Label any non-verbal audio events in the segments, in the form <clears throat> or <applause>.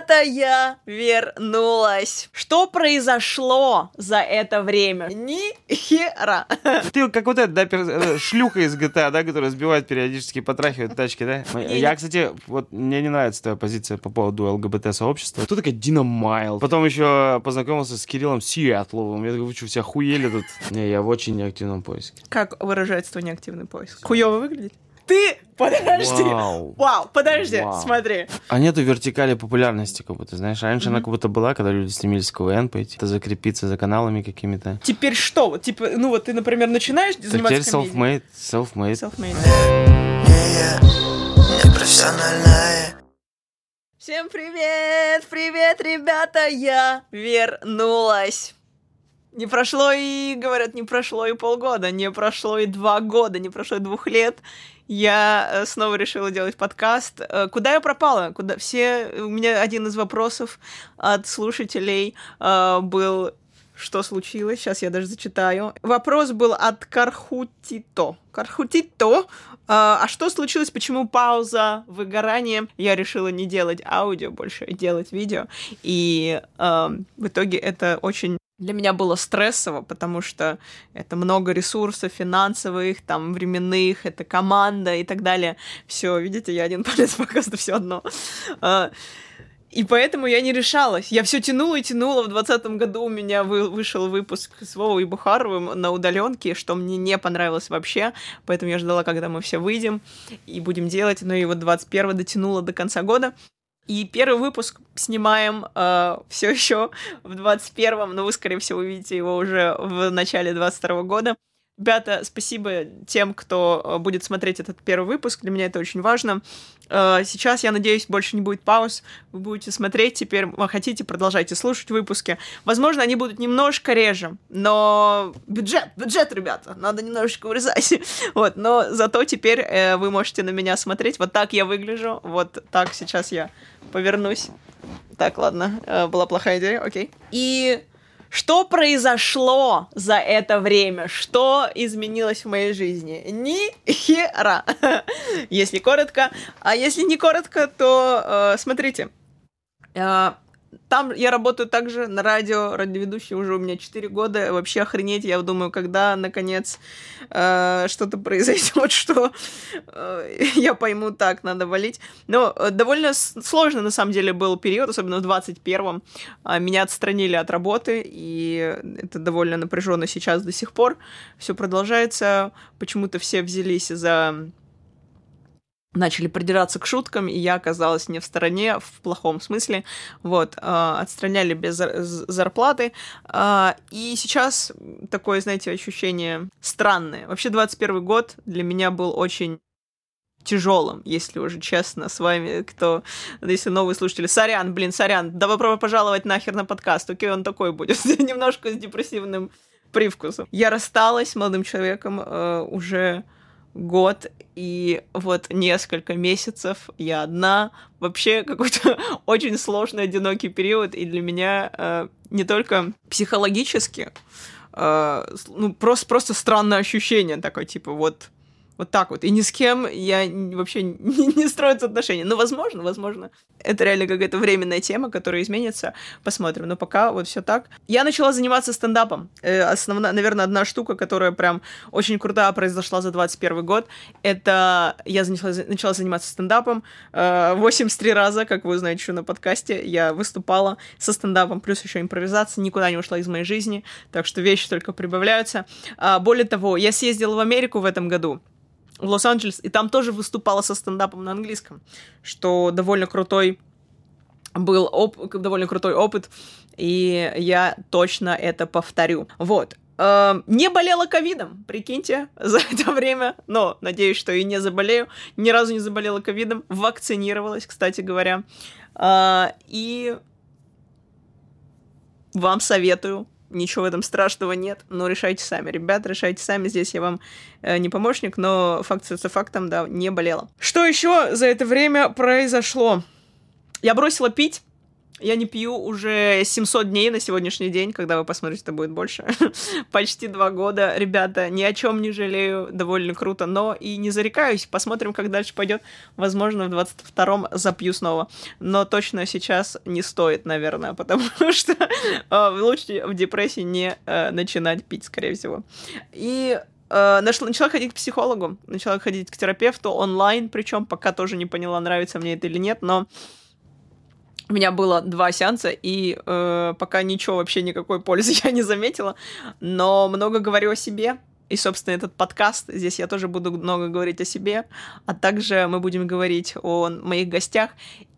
ребята, я вернулась. Что произошло за это время? Ни хера. <laughs> Ты как вот эта, да, пер- э, шлюха из GTA, да, которая сбивает периодически, потрахивает тачки, да? <laughs> Я, кстати, вот мне не нравится твоя позиция по поводу ЛГБТ-сообщества. Кто такая Дина Майл? Потом еще познакомился с Кириллом Сиатловым. Я такой, вы что, все охуели тут? <laughs> Не, я в очень неактивном поиске. Как выражается твой неактивный поиск? Хуёво выглядит? Ты, подожди. Вау. Вау, подожди, Вау. смотри. А нету вертикали популярности, как будто, знаешь. Раньше она как будто была, когда люди стремились в КВН пойти, это закрепиться за каналами какими-то. Теперь что? Вот, типа, ну вот ты, например, начинаешь Так теперь заниматься комедией. self-made, self-made. Self-made. Всем привет, привет, ребята, я вернулась. Не прошло и, говорят, не прошло и полгода, не прошло и два года, не прошло и двух лет. Я э, снова решила делать подкаст. Э, Куда я пропала? Куда все? У меня один из вопросов от слушателей э, был что случилось? Сейчас я даже зачитаю. Вопрос был от Кархутито. Кархутито. А а что случилось? Почему пауза, выгорание? Я решила не делать аудио больше, а делать видео. И эм, в итоге это очень для меня было стрессово, потому что это много ресурсов финансовых, там, временных, это команда и так далее. Все, видите, я один палец показываю, все одно. И поэтому я не решалась. Я все тянула и тянула. В двадцатом году у меня вы- вышел выпуск с Вовой Бухаровым на удаленке, что мне не понравилось вообще. Поэтому я ждала, когда мы все выйдем и будем делать. Но и вот 21 дотянула до конца года. И первый выпуск снимаем все еще в 21-м, но вы, скорее всего, увидите его уже в начале 22 года. Ребята, спасибо тем, кто э, будет смотреть этот первый выпуск. Для меня это очень важно. Э, Сейчас, я надеюсь, больше не будет пауз. Вы будете смотреть теперь, вы хотите, продолжайте слушать выпуски. Возможно, они будут немножко реже, но бюджет, бюджет, ребята, надо немножечко урезать. <laughs> Вот, но зато теперь э, вы можете на меня смотреть. Вот так я выгляжу, вот так сейчас я повернусь. Так, ладно, была плохая идея, окей. И что произошло за это время? Что изменилось в моей жизни? Ни хера, <laughs> если коротко. А если не коротко, то э, смотрите. Э, там я работаю также на радио, радиоведущий уже у меня 4 года. Вообще охренеть, я думаю, когда, наконец, э, что-то произойдет, <laughs> что э, я пойму, так, надо валить. Но э, довольно сложно, на самом деле, был период, особенно в 21-м. А, Меня отстранили от работы, и это довольно напряженно сейчас до сих пор. Все продолжается. Почему-то все взялись за начали придираться к шуткам, и я оказалась не в стороне, в плохом смысле. Вот, э, отстраняли без зарплаты. Э, и сейчас такое, знаете, ощущение странное. Вообще, 21 год для меня был очень тяжелым, если уже честно, с вами, кто, если новые слушатели, сорян, блин, сорян, добро пожаловать нахер на подкаст, окей, он такой будет, <laughs> немножко с депрессивным привкусом. Я рассталась с молодым человеком э, уже год и вот несколько месяцев я одна. Вообще какой-то <laughs> очень сложный, одинокий период, и для меня э, не только психологически, э, ну, просто, просто странное ощущение такое, типа, вот вот так вот. И ни с кем я вообще <laughs> не, не строятся отношения. Ну, возможно, возможно. Это реально какая-то временная тема, которая изменится. Посмотрим. Но пока вот все так. Я начала заниматься стендапом. Э, основная, наверное, одна штука, которая прям очень крутая произошла за 21 год, это я начала, начала заниматься стендапом. Э, 83 раза, как вы знаете, еще на подкасте, я выступала со стендапом, плюс еще импровизация, никуда не ушла из моей жизни, так что вещи только прибавляются. А, более того, я съездила в Америку в этом году, в Лос-Анджелес, и там тоже выступала со стендапом на английском, что довольно крутой был оп- довольно крутой опыт, и я точно это повторю. Вот. Эм, Не болела ковидом, прикиньте, <laughs> за это время, но надеюсь, что и не заболею. Ни разу не заболела ковидом, вакцинировалась, кстати говоря. А, И вам советую ничего в этом страшного нет, но решайте сами. Ребят, решайте сами, здесь я вам э, не помощник, но факт остается фактом, да, не болела. Что еще за это время произошло? Я бросила пить, Я не пью уже 700 дней на сегодняшний день, когда вы посмотрите, это будет больше. <laughs> Почти два года. Ребята, ни о чем не жалею, довольно круто, но и не зарекаюсь. Посмотрим, как дальше пойдет. Возможно, в 22-м запью снова. Но точно сейчас не стоит, наверное, <laughs> потому что э, лучше в депрессии не э, начинать пить, скорее всего. И э, начала ходить к психологу, начала ходить к терапевту онлайн, причем пока тоже не поняла, нравится мне это или нет, но у меня было два сеанса, и э, пока ничего вообще никакой пользы <laughs> я не заметила, но много говорю о себе. И, собственно, этот подкаст, здесь я тоже буду много говорить о себе, а также мы будем говорить о моих гостях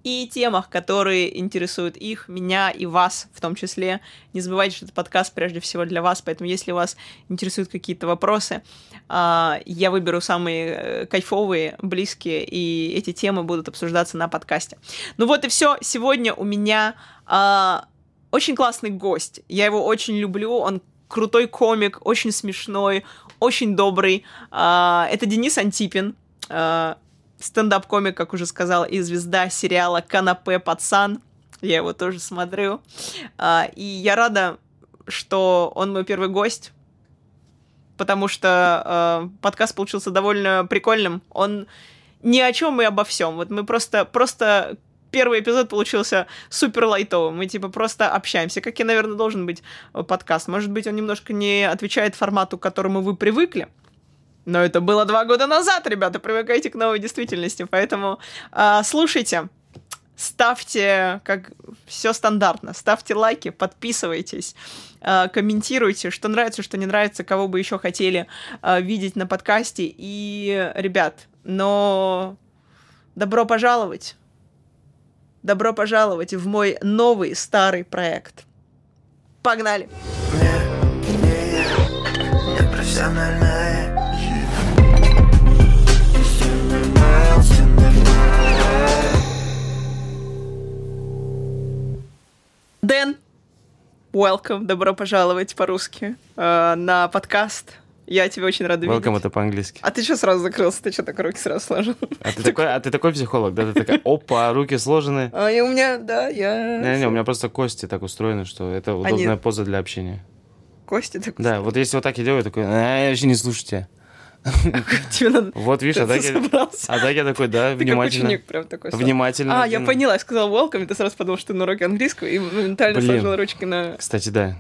и темах, которые интересуют их, меня и вас в том числе. Не забывайте, что этот подкаст прежде всего для вас, поэтому если вас интересуют какие-то вопросы, а, я выберу самые э, кайфовые, близкие, и эти темы будут обсуждаться на подкасте. Ну вот и все. Сегодня у меня а, очень классный гость. Я его очень люблю. Он крутой комик, очень смешной, очень добрый. А, это Денис Антипин, а, стендап-комик, как уже сказал, и звезда сериала «Канапе пацан». Я его тоже смотрю. А, и я рада, что он мой первый гость, потому что подкаст получился довольно прикольным. Он ни о чем и обо всем. Вот мы просто, просто первый эпизод получился супер лайтовым. Мы типа просто общаемся, как и, наверное, должен быть э, подкаст. Может быть, он немножко не отвечает формату, к которому вы привыкли. Но это было два года назад, ребята. Привыкайте к новой действительности. Поэтому э, слушайте, ставьте, как все стандартно, ставьте лайки, подписывайтесь, э, комментируйте, что нравится, что не нравится, кого бы еще хотели э, видеть на подкасте. И, ребят, но добро пожаловать Добро пожаловать в мой новый старый проект. Погнали! Дэн, welcome, добро пожаловать по-русски э, на подкаст я тебя очень рада Welcome видеть. это по-английски. А ты что сразу закрылся? Ты что так руки сразу сложил? А ты, такой, а ты такой психолог, да? Ты такая, опа, руки сложены. А и у меня, да, я... Не-не, у меня просто кости так устроены, что это удобная Они... поза для общения. Кости так устроены? Да, вот если вот так я делаю, такой, а, я вообще не слушайте. Тебе надо... Вот, видишь, а так, я... а так я такой, да, внимательно. Ты прям такой. Внимательно. А, я поняла, я сказала welcome, и ты сразу подумал, что ты на уроке английского, и моментально сложил ручки на... Кстати, да.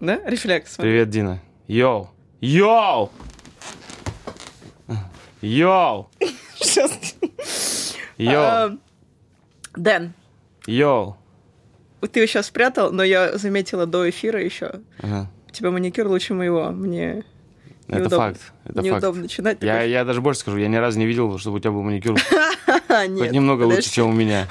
Да? Рефлекс. Привет, Дина. Йоу. Йоу! Йоу! Сейчас. Йоу. А, Дэн. Йоу. Ты его сейчас спрятал, но я заметила до эфира еще. Ага. У тебя маникюр лучше моего. Мне это неудобно, факт. Это неудобно факт. начинать. Я, я даже больше скажу, я ни разу не видел, чтобы у тебя был маникюр <laughs> хоть немного лучше, чем у меня.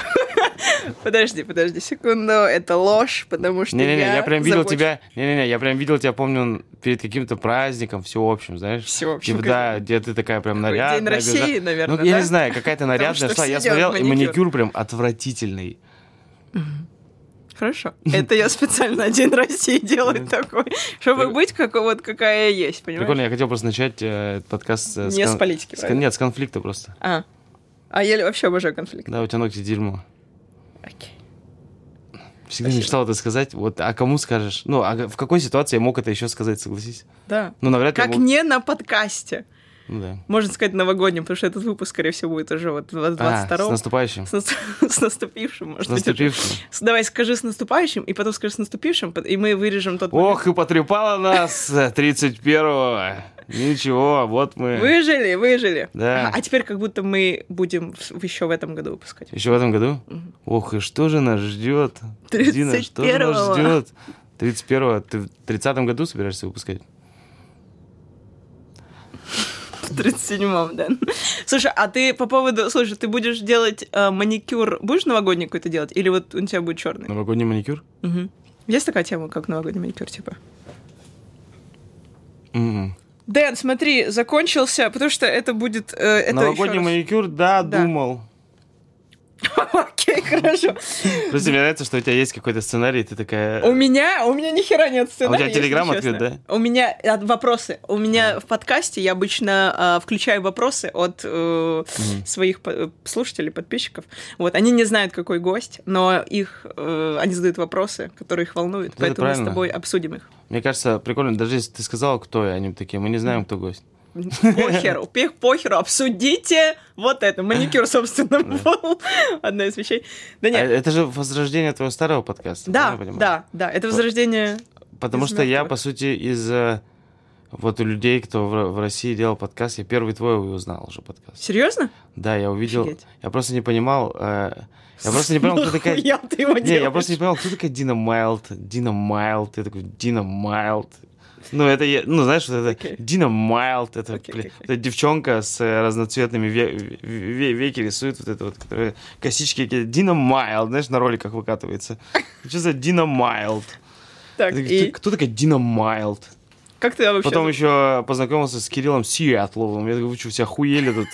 Подожди, подожди секунду, это ложь, потому что Не-не-не, я, я прям видел тебя, не-не-не, я прям видел тебя, помню, перед каким-то праздником, все общем, знаешь? Все общем. Типа, да, где ты такая прям нарядная. День России, наверное, Ну, я не знаю, какая-то <laughs> нарядная шла, я смотрел, и маникюр прям отвратительный. Хорошо. Это я специально День России делаю <laughs> такой, чтобы быть как вот какая я есть, понимаешь? Прикольно, я хотел просто начать э, подкаст... Э, не с политики, Нет, с конфликта просто. А. А я вообще обожаю конфликт. Да, у тебя ногти дерьмо. Окей. Всегда Спасибо. мечтал это сказать. Вот, а кому скажешь? Ну, а в какой ситуации я мог это еще сказать, согласись? Да. Ну, навряд ли. Как мог... не на подкасте. Ну, да. Можно сказать новогодним, потому что этот выпуск, скорее всего, будет уже вот в 22 а, с наступающим. С, нас... <laughs> с наступившим, может С наступившим. Быть, Давай скажи с наступающим, и потом скажи с наступившим, и мы вырежем тот Ох, и потрепала нас 31-го. Ничего, вот мы. Выжили, выжили. Да. А, а теперь как будто мы будем в, еще в этом году выпускать. Еще в этом году? Угу. Ох, и что же нас ждет? 31 Дина, что же нас ждет? 31-го. Ты в 30-м году собираешься выпускать? В 37-м, да. Слушай, а ты по поводу... Слушай, ты будешь делать э, маникюр... Будешь новогодний какой-то делать? Или вот у тебя будет черный? Новогодний маникюр? Угу. Есть такая тема, как новогодний маникюр, типа? Угу. Дэн, смотри, закончился, потому что это будет... Э, это Новогодний маникюр, да, да, думал. Окей, хорошо. Просто мне нравится, что у тебя есть какой-то сценарий, ты такая... У меня, у меня ни хера нет сценария. А у тебя Телеграм открыт, честно. У меня э, вопросы. У меня в подкасте я обычно э, включаю вопросы от э, своих слушателей, подписчиков. Вот, они не знают, какой гость, но их, э, они задают вопросы, которые их волнуют, Это поэтому мы с тобой обсудим их. Мне кажется, прикольно, даже если ты сказал, кто я, они такие, мы не знаем, кто гость. Похеру, <laughs> похеру, обсудите вот это. Маникюр, собственно, был <laughs> одна из вещей. Да А нет, это же возрождение твоего старого подкаста. да, я да, да, это возрождение... Потому что я, по сути, из э, вот у людей, кто в, России делал подкаст, я первый твой узнал уже подкаст. Серьезно? Да, я увидел. Офигеть. Я просто не понимал. э, я просто не понимал, кто такая. Нахуя ты его Не, я просто не понимал, кто такая Дина Майлд. Дина Майлд. Я такой, Дина Майлд. Ну, это, я- ну, знаешь, вот это Окей. Дина Майлд, это, Окей, блин, окей. это девчонка с э, разноцветными ве- ве- веки рисует, вот это вот, которая косички, какие- Дина Майлд, знаешь, на роликах выкатывается. <laughs> Что за Дина Майлд? Так, такой, и «Кто- Кто такая Дина Майлд? как ты вообще... Потом еще познакомился с Кириллом Сиатловым. Я такой, вы что, все охуели тут?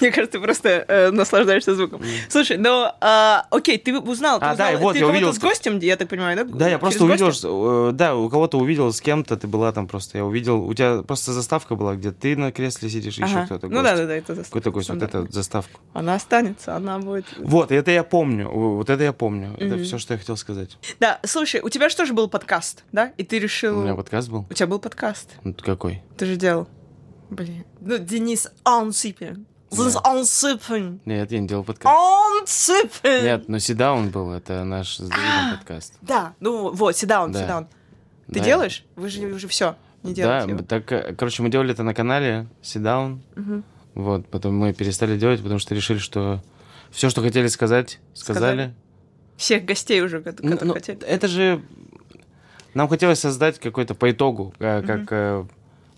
Мне кажется, ты просто э, наслаждаешься звуком. Слушай, но, а, окей, ты узнал, ты А, да, узнал- и вот, ты я увидел, с гостем, я так понимаю, да? Да, я просто Через увидел, э, да, у кого-то увидел с кем-то, ты была там просто, я увидел, у тебя просто заставка была, где ты на кресле сидишь, и еще Ага. кто-то Ну да, да, да, это за- Какой-то гость, вот эту заставку. Она останется, она будет... Вот, это я помню, вот это я помню, это Мгм. все, что я хотел сказать. Да, слушай, у тебя же тоже был подкаст, да? И ты решил... У меня подкаст был? У тебя был подкаст. Ну, какой? Ты же делал. Блин. Ну, Денис Ансипин. Денис Да. Ансипин. Нет, я не делал подкаст. Ансипин. Нет, но Сидаун был, это наш с Давидом подкаст. Да, ну вот, седаун, Да. седаун. Ты Да. делаешь? Вы же уже все не Да, делаете. его. так, э, короче, мы делали это на канале Сидаун, Мгм. вот, потом мы перестали делать, потому что решили, что все, что хотели сказать, сказали. Сказали. Всех гостей уже, Ну, которые ну, хотели. это же... Нам хотелось создать какой-то по итогу, э, как э,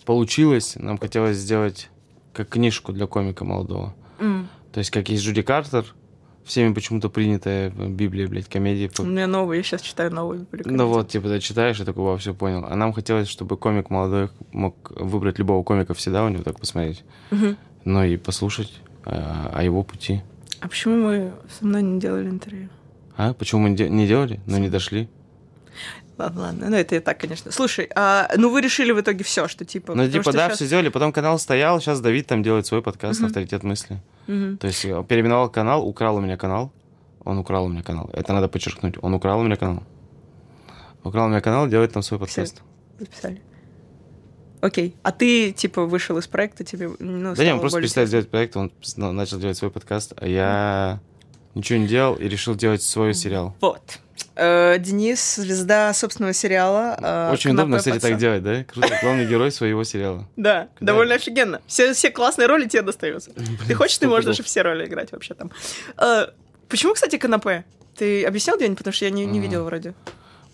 получилось. Нам хотелось сделать как книжку для комика молодого. М. То есть, как есть Джуди Картер, всеми почему-то принятая Библия, блядь, комедии. У меня новый, я сейчас читаю новый. Ну вот, типа, ты читаешь и такой, все понял. А нам хотелось, чтобы комик молодой мог выбрать любого комика всегда у него так посмотреть. Мгм. Ну и послушать э, о его пути. А почему мы со мной не делали интервью? А? Почему мы не де- не делали? Ну, не дошли. Ладно, ладно, ну это и так, конечно. Слушай, а, ну вы решили в итоге все, что типа... Ну, типа, да, щас- все сделали. Потом канал стоял, сейчас Давид там делает свой подкаст Мгм. «Авторитет мысли». Мгм. То есть э, переименовал канал, украл у меня канал. Он украл у меня канал. Это надо подчеркнуть. Он украл у меня канал. Украл у меня канал, делает там свой подкаст. Записали. Окей. А ты, типа, вышел из проекта, тебе, ну, Да не, стало он просто более перестал делать проект, он начал делать свой подкаст, а я ничего не делал и решил делать свой сериал. Вот. Э, Денис, звезда собственного сериала. э, Очень удобно, «Канапе кстати, пацан». так делать, да? Круто. Главный герой своего сериала. <laughs> Да, довольно офигенно. Все, все классные роли тебе достаются. <laughs> Ты хочешь, ты можешь даже все роли играть вообще там. Э, почему, кстати, канапе? Ты объяснял где-нибудь, потому что я не, не видел вроде.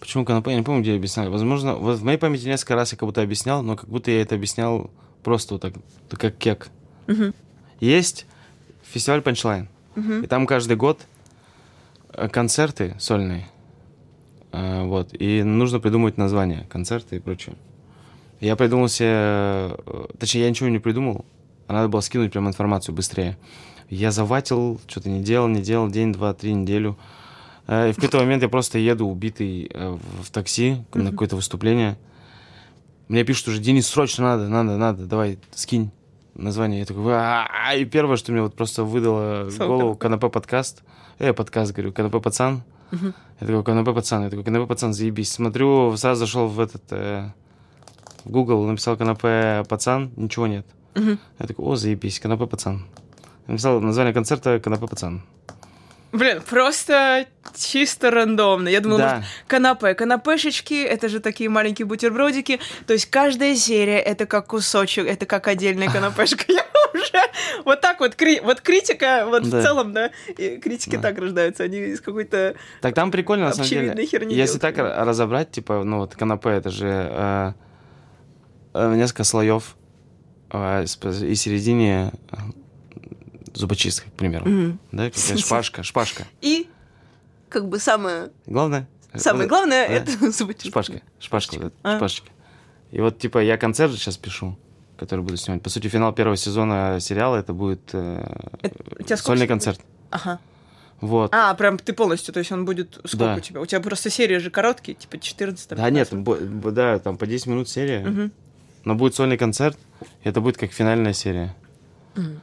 Почему канапе? Я не помню, где я объяснял. Возможно, вот в моей памяти несколько раз я как будто объяснял, но как будто я это объяснял просто вот так, как кек. Есть фестиваль Панчлайн. Мгм. И там каждый год э, концерты сольные. Э, Вот. И нужно придумать название концерта и прочее. Я придумал себе... э, Точнее, я ничего не придумал. А надо было скинуть прям информацию быстрее. Я заватил, что-то не делал, не делал, день, два, три, неделю. И в какой-то момент я просто еду убитый в такси на какое-то выступление. Мне пишут уже, Денис, срочно надо, надо, надо, давай, скинь название. Я такой, и первое, что мне вот просто выдало голову, КНП подкаст. Э, подкаст, говорю, КНП пацан. Я такой, КНП пацан, я такой, КНП пацан, заебись. Смотрю, сразу зашел в этот, э, в Google, написал КНП пацан, ничего нет. Я такой, о, заебись, КНП пацан. Написал название концерта КНП пацан. Блин, просто чисто рандомно. Я думала, Да. может, канапе. Канапешечки — это же такие маленькие бутербродики. То есть каждая серия — это как кусочек, это как отдельная канапешка. <laughs> Я уже... Вот так вот, кри- вот критика, вот Да. в целом, да, и критики Да. так рождаются. Они из какой-то... Так там прикольно, на самом деле. херни Если делают. так ра- разобрать, типа, ну вот канапе, это же э, э, несколько слоев, э, и середине э, зубочистка, к примеру. Мгм. Да, какая шпажка, шпажка. И как бы самое, Главное? самое главное — это <laughs> зубочистка. Шпажка, шпажка, А. шпажечка. И вот, типа, я концерт сейчас пишу, который буду снимать. По сути, финал первого сезона сериала это будет э, сольный концерт. Ага. Вот. А, прям ты полностью, то есть он будет... Сколько Да. у тебя? У тебя просто серии же короткие, типа 14 там, Да нет, 15. бо- бо- да, там по 10 минут серия. Мгм. Но будет сольный концерт, и это будет как финальная серия.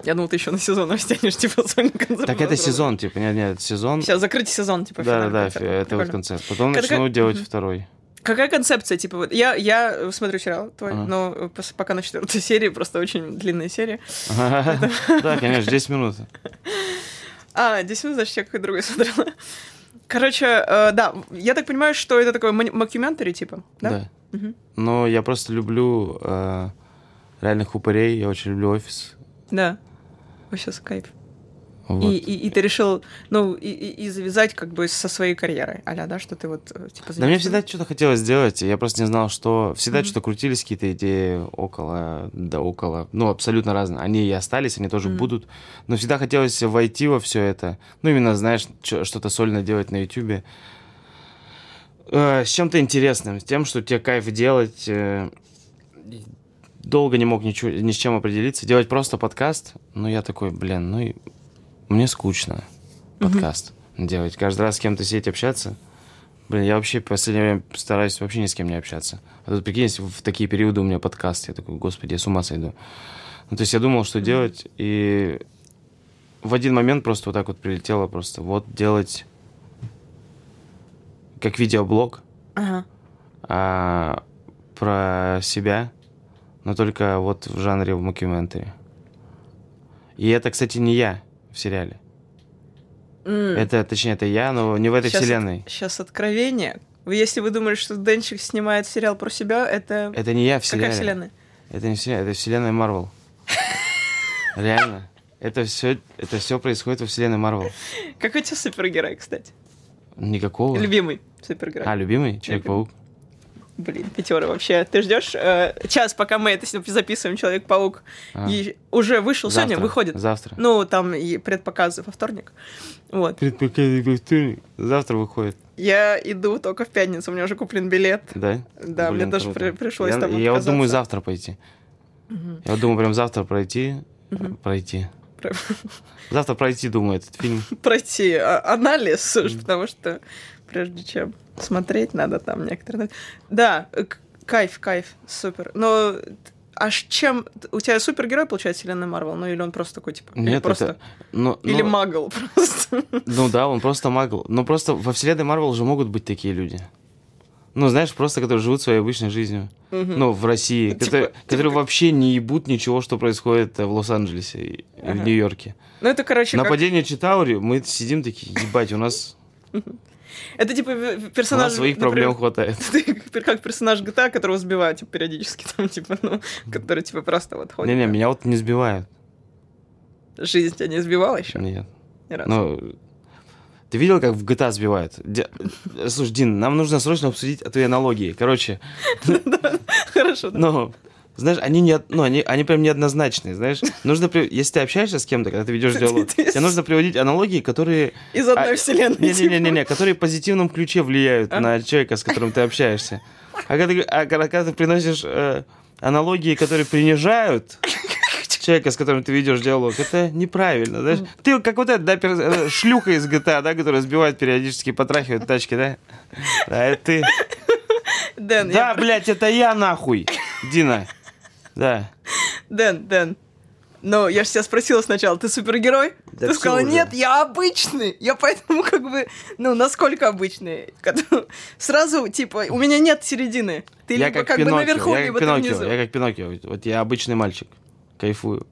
Я думал, ты еще на сезон растянешь, <laughs> типа. Так это сезон, типа, нет, нет, это сезон. Все, закрыть сезон, типа, Да, да, да, это вот концерт. Потом начну делать второй. Какая концепция, типа, вот я, я смотрю сериал твой, Ага. но пос- пока на четвертой <laughs> серии, просто очень длинная серия. <laughs> Да, конечно, 10 минут. А, 10 минут, значит, я какой другой смотрела. Короче, э, да, я так понимаю, что это такой мокюментари, типа, да? Да. Но я просто люблю э, реальных упырей, я очень люблю офис. Да. Вообще с кайф. Вот. И, и, и ты решил, ну, и, и, и завязать как бы со своей карьерой, аля, да, что ты вот, э, типа, Да мне занимаешься? всегда что-то хотелось сделать, я просто не знал, что... Всегда Мгм. что-то крутились какие-то идеи около, да около, ну, абсолютно разные. Они и остались, они тоже Мгм. будут. Но всегда хотелось войти во все это. Ну, именно, знаешь, что-то сольно делать на Ютубе. Э, с чем-то интересным, с тем, что тебе кайф делать. э, долго не мог ничего, ни с чем определиться. Делать просто подкаст, ну, я такой, блин, ну, и мне скучно подкаст делать. Каждый раз с кем-то сидеть, общаться. Блин, я вообще в последнее время стараюсь вообще ни с кем не общаться. А тут, прикинь, в такие периоды у меня подкаст, я такой, господи, я с ума сойду. Ну, то есть я думал, что делать, и в один момент просто вот так вот прилетело просто, вот делать как видеоблог Ага. а, про себя, но только вот в жанре в мокюментари. И это, кстати, не я в сериале. Это, точнее, это я, но не в этой вселенной. Сейчас откровение. Если вы думали, что Денчик снимает сериал про себя, это... Это не я в Какая сериале. вселенная? Это не вселенная, это вселенная Марвел. <laughs> Реально. Это все, это все происходит во вселенной Марвел. Какой у тебя супергерой, кстати? Никакого. Любимый супергерой. А, любимый? Человек-паук. Блин, пятеры вообще. Ты ждешь э, час, пока мы это записываем, Человек-паук. А. И уже вышел, сегодня Завтра. выходит. Завтра. Ну, там и предпоказы во вторник. Вот. Предпоказы во вторник. Завтра выходит. Я иду только в пятницу, у меня уже куплен билет. Да? Да, мне Блин, даже круто. при- пришлось я, там Я вот думаю завтра пойти. Мгм. Я вот думаю прям завтра пройти. Мгм. Пройти. Про- <laughs> Завтра пройти, думаю, этот фильм. Пройти а- анализ, потому что прежде чем смотреть, надо там некоторые... Да, кайф, кайф, супер. Но аж чем... У тебя супергерой, получается, вселенная Марвел? Ну или он просто такой, типа... или Нет, просто... это... Ну, Или ну, магл <laughs> просто. Ну да, он просто магл. Но просто во вселенной Марвел же могут быть такие люди. Ну, знаешь, просто которые живут своей обычной жизнью. Мгм. Ну, в России. Типа- которые типа которые как- вообще не ебут ничего, что происходит э, в Лос-Анджелесе и Ага. в Нью-Йорке. Ну это, короче, как... Нападение Читаури, мы сидим такие, ебать, у нас, Это типа в- у персонаж... нас своих например, проблем хватает. <laughs> Ты как- персонаж GTA, которого сбивают типа, периодически, <laughs> там, типа, ну, который, типа, просто вот ходит. Не-не, меня вот не сбивают. Жизнь тебя не сбивала еще? Нет. Ни разу. Ну, ты видел, как в GTA сбивают? Ди- Слушай, Дин, нам нужно срочно обсудить твои аналогии. Короче, <laughs> Хорошо, да. ну, знаешь, они не, ну, они, они прям неоднозначные, знаешь. <laughs> Нужно, при- если ты общаешься с кем-то, когда ты ведешь <laughs> диалог, тебе нужно приводить аналогии, которые, <laughs> Из одной А, вселенной. не-не-не-не, которые в позитивном ключе влияют А? на человека, с которым ты общаешься. А когда, ты- а когда- ты приносишь э, аналогии, которые принижают человека, с которым ты ведешь диалог, это неправильно, знаешь. Ты как вот эта, да, пер- э, шлюха из GTA, да, которая сбивает периодически, потрахивает тачки, да? А это ты. типа. Дэн, Да, я... блядь, это я нахуй, Дина. Да. Дэн, Дэн. Ну, я же тебя спросила сначала, ты супергерой? Да ты сказала, уже. нет, я обычный. Я поэтому как бы, ну, насколько обычный? Сразу, типа, у меня нет середины. Ты я либо как, как бы Пиноккио, наверху, я либо как ты Пиноккио, внизу. я как Пиноккио. Вот я обычный мальчик. Кайфую.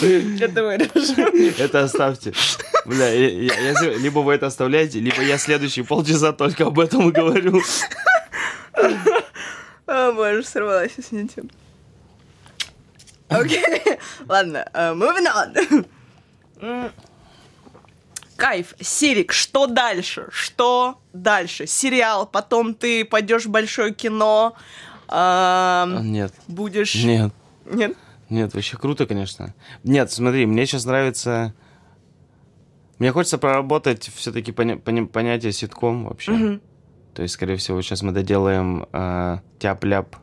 Это вырежем. <laughs> Это оставьте. Бля, я- я- я- либо вы это оставляете, либо я следующие полчаса только об этом и говорю. <laughs> О, боже, сорвалась нитью. Окей, <laughs> ладно, э, moving on. Кайф, Сирик, что дальше? Что дальше? Сериал, потом ты пойдешь в большое кино, ам, Нет, будешь... нет, Нет? нет, вообще круто, конечно. Нет, смотри, мне сейчас нравится... Мне хочется проработать все-таки понятие ситком вообще. Мгм. То есть, скорее всего, сейчас мы доделаем э, тяп-ляп.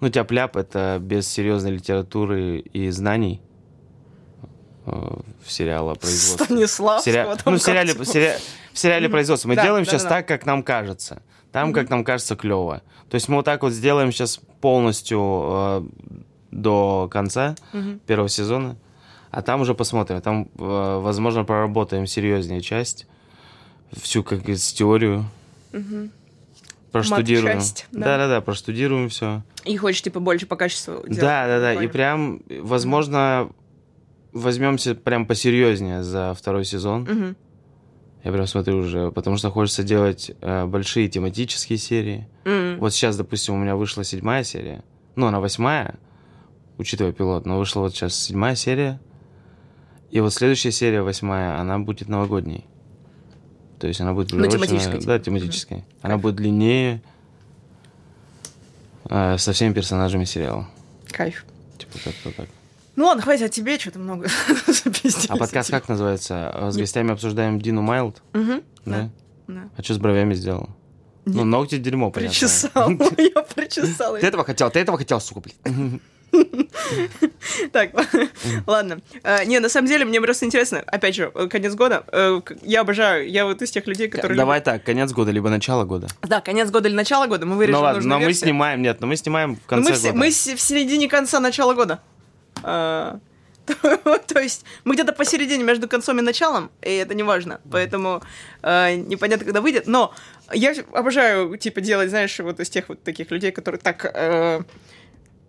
Ну, тяп-ляп — это без серьезной литературы и знаний. э, в сериала производства. В, Станиславского. там Ну, в сериале, в сериале Мгм. производства. Мы Да, делаем да, сейчас да. так, как нам кажется. Там, как нам кажется, клево. То есть мы вот так вот сделаем сейчас полностью э, до конца Мгм. первого сезона, а там уже посмотрим. Там, э, возможно, проработаем серьезнее часть, всю как из теорию. Мгм. Проштудируем. Да-да-да, проштудируем все. И хочешь, типа, больше по качеству делать. Да, да, да. И прям, возможно, возьмемся прям посерьезнее за второй сезон. Мгм. Я прям смотрю уже, потому что хочется делать э, большие тематические серии. М. Вот сейчас, допустим, у меня вышла седьмая серия. Ну, она восьмая, учитывая пилот, но вышла вот сейчас седьмая серия. И вот следующая серия, восьмая, она будет новогодней. То есть она будет Ну, уже очень, тематической, э, типа. Да, тематической. Она Кайф. будет длиннее э, со всеми персонажами сериала. Кайф. Типа как-то так. Ну ладно, хватит о тебе, что-то много. <laughs> А подкаст как называется? Э, С гостями обсуждаем Дину Майлд, Мгм. да? Да. А что с бровями сделал? Ну, ногти дерьмо, понятно. Причесал. <laughs> Я причесала. Ты этого хотел, ты этого хотел, сука, блин. <laughs> Так, ладно. А, Не, на самом деле, мне просто интересно, опять же, э, конец года. э, Я обожаю, я вот из тех людей, которые... Давай так, конец года, либо начало года. Да, конец года или начало года, мы вырежем Ну ладно, но мы снимаем, нет, но мы снимаем в Ну, конце года. мы в середине конца начала года. <laughs> А, То есть мы где-то посередине между концом и началом, и это не важно, поэтому э, непонятно, когда выйдет. Но я обожаю, типа, делать, знаешь, вот из тех вот таких людей, которые так э,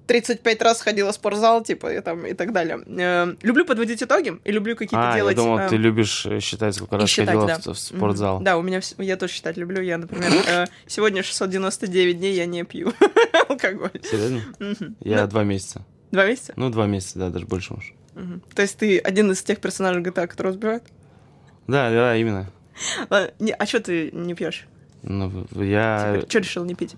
35 раз ходила в спортзал, типа, и, там, и так далее. Э, люблю подводить итоги и люблю какие-то А, делать... я думал, э, ты любишь э, считать, сколько раз считать, ходила да. в, в спортзал. Мгм. Да, у меня я тоже считать люблю. Я, например, э, сегодня 699 дней я не пью <laughs> алкоголь. Серьезно? Мгм. Я Ну, два месяца. Два месяца? Ну, два месяца, да, даже больше, может. Мгм. То есть ты один из тех персонажей GTA, которые разбивают? Да, да, именно. Ладно, не- а что ты не пьешь? Ну, я, Что решил не пить?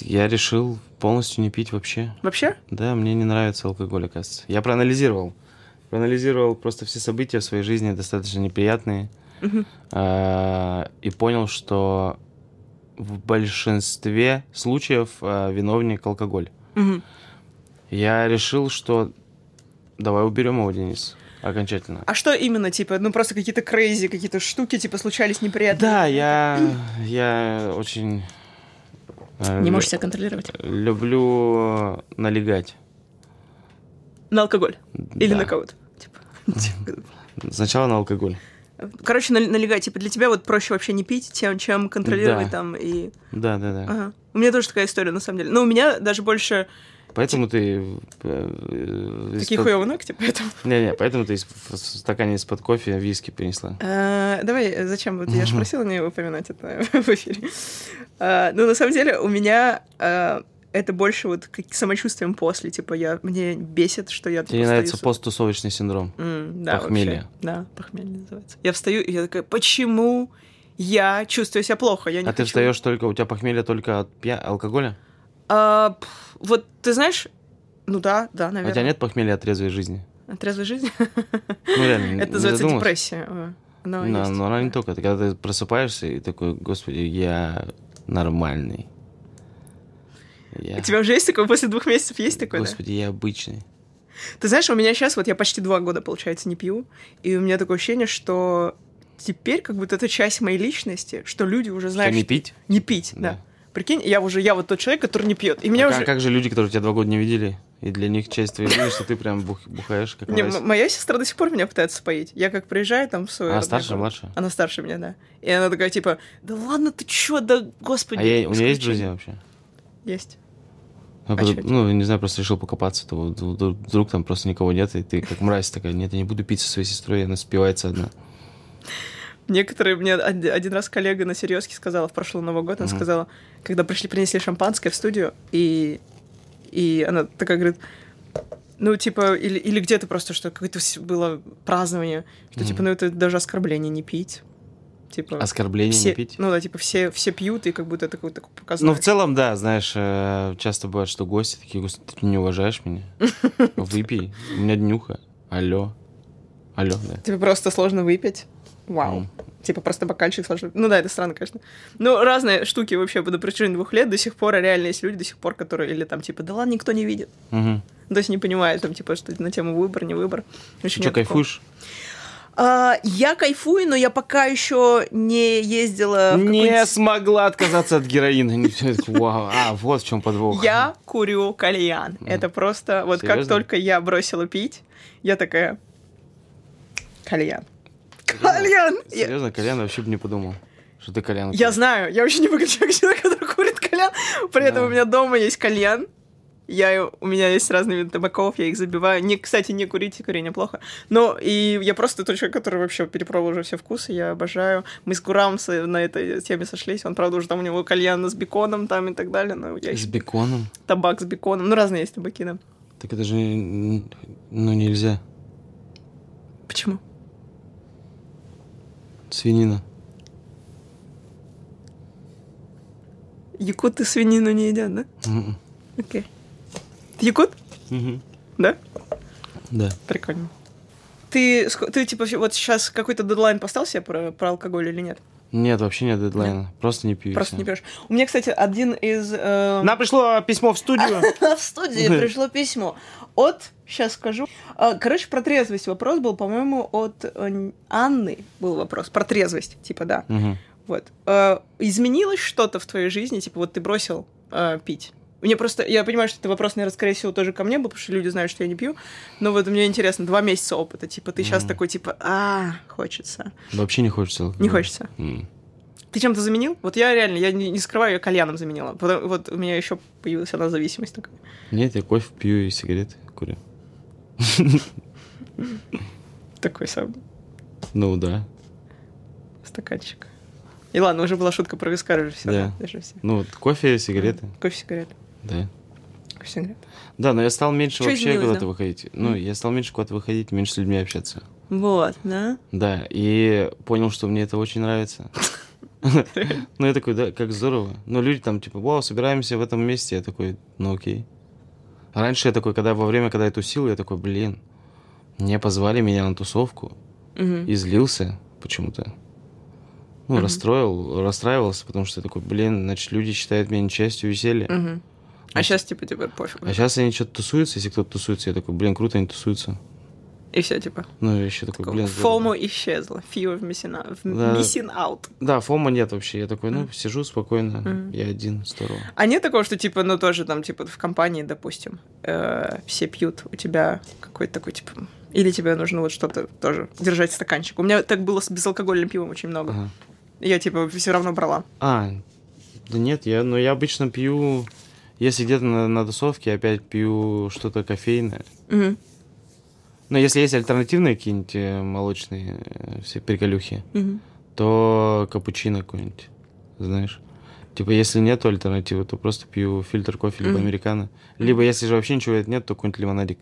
Я решил полностью не пить вообще. Вообще? Да, мне не нравится алкоголь, оказывается. Я проанализировал. Проанализировал просто все события в своей жизни, достаточно неприятные. А, И понял, что в большинстве случаев а, виновник алкоголь. Я решил, что давай уберем его, Денис, окончательно. А что именно, типа, ну просто какие-то крейзи, какие-то штуки, типа, случались неприятные? Да, я, <clears throat> я очень Не лю- можешь себя контролировать. люблю налегать. На алкоголь? Или Да. на кого-то? <laughs> Типа. Сначала на алкоголь. Короче, на- налегай, типа, для тебя вот проще вообще не пить, чем, чем контролировать Да. там и... Да, да, да. Ага. У меня тоже такая история, на самом деле. Но у меня даже больше Поэтому ты... э, э, такие хуёвые ногти, поэтому... Не-не, поэтому ты в стакане из-под кофе виски принесла. А, Давай, э, зачем? Вот я же просила не упоминать это <laughs> в эфире. А, Ну, на самом деле, у меня а, это больше вот как самочувствием после. Типа, я мне бесит, что я... Тебе нравится с- посттусовочный синдром? М, да, похмелье. вообще. Да, похмелье называется. Я встаю, и я такая, почему я чувствую себя плохо? Я не А ты хочу». встаешь только, у тебя похмелье только от пья... алкоголя? А, пф, вот ты знаешь, ну да, да, А у тебя наверное. нет похмелья от трезвой жизни? Трезвой жизни? Ну, реально, не- <laughs> Это не называется депрессия. Она Да, есть. но она не только. Это когда ты просыпаешься и такой, господи, я нормальный. Я... У тебя уже есть такое после двух месяцев есть такое, да? Господи, я обычный. Ты знаешь, у меня сейчас, вот я почти два года, получается, не пью, и у меня такое ощущение, что теперь как будто это часть моей личности, что люди уже Что, знают... не что- пить? Не пить, да. Прикинь, я уже, я вот тот человек, который не пьет. И меня А уже... как, же люди, которые тебя два года не видели, и для них часть твоей жизни, что ты прям бух- бухаешь, как Не, моя сестра до сих пор меня пытается споить. Я как приезжаю там в свой... Она старше, младше? Она старше меня, да. И она такая, типа, да ладно, ты чё, да господи. А я- у нее есть исключи». друзья вообще? Есть. Ну, А потом- чё ну, не знаю, просто решил покопаться, то вдруг там просто никого нет, и ты как мразь такая, нет, я не буду пить со своей сестрой, она спивается одна. Некоторые мне од- один раз коллега на серьезке сказала в прошлый Новый год, она Мгм. сказала, когда пришли, принесли шампанское в студию, и, и она такая говорит, ну, типа, или, или где-то просто, что какое-то было празднование, что, Мгм. типа, ну, это даже оскорбление не пить. Типа, Оскорбление все, не пить? ну да, типа, все, все пьют, и как будто это какой-то показной. Ну, в целом, да, знаешь, э, часто бывает, что гости такие, ты не уважаешь меня? <laughs> Выпей, у меня днюха. Алло. Алло, да. Тебе просто сложно выпить. Вау. М. Типа просто бокальчик сложно. Ну да, это странно, конечно. Ну, разные штуки вообще на протяжении двух лет до сих пор реально есть люди до сих пор, которые или там типа, да ладно, никто не видит. Мгм. То есть не понимаю, там, типа, что на тему выбор, не выбор. Еще Что, кайфуешь? А, я кайфую, но я пока еще не ездила в Не смогла отказаться от героина. Вау, а, вот в чем подвох. Я курю кальян. Это просто... Вот как только я бросила пить, я такая... Кальян. Кальян! Я, Серьезно, Колян вообще бы не подумал, что ты Колян. я знаю, я вообще не выгляжу как человек, который курит кальян. При этом Да. у меня дома есть кальян. Я, у меня есть разные виды табаков, я их забиваю. Не, кстати, не курите, курение плохо. Но и я просто тот человек, который вообще перепробовал уже все вкусы, я обожаю. Мы с Гурам на этой теме сошлись. Он, правда, уже там у него кальян с беконом там и так далее. Но я С беконом? табак с беконом. Ну, разные есть табаки, да. Так это же, ну, нельзя. Почему? Свинина. Якуты свинину не едят, да? Мгм. Окей. Ты якут? Мгм. Да? Да. Прикольно. Ты, ты типа, вот сейчас какой-то дедлайн поставил себе про, про алкоголь или нет? Нет, вообще нет дедлайна. Просто не пью. Просто не пьешь. У меня, кстати, один из... э, Нам пришло письмо в студию. <laughs> В студии <laughs> пришло письмо от, сейчас скажу, а, короче, про трезвость вопрос был, по-моему, от э, Анны был вопрос, про трезвость, типа, да. Мгм. Вот. Э, Изменилось что-то в твоей жизни? Типа, вот ты бросил э, пить. Мне просто, я понимаю, что это вопрос, наверное, скорее всего, тоже ко мне был, потому что люди знают, что я не пью. Но вот мне интересно, два месяца опыта. Типа, ты сейчас такой, типа, а, хочется. Вообще не хочется. Не хочется. Ты чем-то заменил? Вот я реально, я не, не скрываю, я кальяном заменила. Потом- вот у меня еще появилась одна зависимость такая. Нет, я кофе пью и сигареты курю. Такой сам Ну да. стаканчик. И ладно, уже была шутка про вискарь уже все. Да. Даже все. Ну, вот кофе, сигареты. Кофе, сигареты. Да. Кофе, сигареты. Да, но я стал меньше вообще куда-то да? выходить. Ну, я стал меньше куда-то выходить, меньше с людьми общаться. Вот, да? Да, и понял, что мне это очень нравится. <laughs> Ну, я такой, да, как здорово. Но люди там, типа, вау, собираемся в этом месте. Я такой, ну окей. А раньше я такой, когда во время, когда я тусил, я такой, блин, мне позвали меня на тусовку и злился почему-то. Ну, расстроил, расстраивался, потому что я такой, блин, значит, люди считают меня нечастью веселья. А сейчас, типа, типа, пофиг. А сейчас они что-то тусуются, если кто-то тусуется, я такой, блин, круто они тусуются. И все, типа. Ну, я еще такой, блин, здорово. Фому исчезла. Fear of missing out. Да. Missing out. Да, фома нет вообще. Я такой, ну, сижу спокойно, Мгм. я один, здорово. А нет такого, что, типа, ну, тоже там, типа, в компании, допустим, э, все пьют, у тебя какой-то такой, типа... Или тебе нужно вот что-то тоже держать стаканчик. У меня так было с безалкогольным пивом очень много. Ага. Я, типа, все равно брала. А, да нет, я, ну, я обычно пью, если где-то на, на тусовке, опять пью что-то кофейное. Мгм. Но если есть альтернативные какие-нибудь э, молочные э, все приколюхи, Мгм. то капучино какой-нибудь, знаешь. Типа, если нету альтернативы, то просто пью фильтр кофе, либо Мгм. американо. Либо, если же вообще ничего нет, то какой-нибудь лимонадик.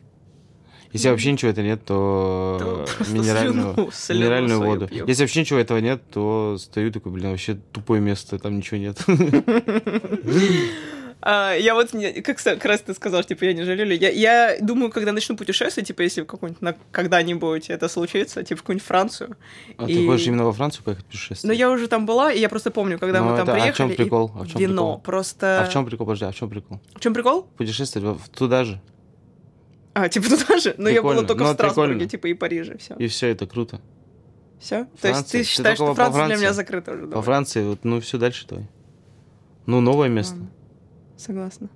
Если вообще ничего это нет, то, То э, минеральную, <laughs> слюну- слюну минеральную воду. пью. Если вообще ничего этого нет, то стою такой, блин, вообще тупое место, там ничего нет. <laughs> А, я вот, как, как раз ты сказал, типа, я не жалею. Я, я думаю, когда начну путешествовать, типа, если на- когда-нибудь это случится, типа, в какую-нибудь Францию. А И- ты хочешь именно во Францию поехать путешествовать? Но я уже там была, и я просто помню, когда Ну, мы там это- а в приехали. и прикол? А в чём вино. прикол? Просто. А в чем прикол? Подожди, а в чем прикол? В чем прикол? Путешествовать во- туда же. А, типа туда же? Но я была Прикольно. только Ну, в Страсбурге, прикольно. типа, и Париже, все. И все, это круто. Все? То есть Франция. ты Ты считаешь, только что по Франция для меня закрыта уже? Давай? Франции, вот, ну, все дальше твой. Ну, новое место. Ладно. Согласна.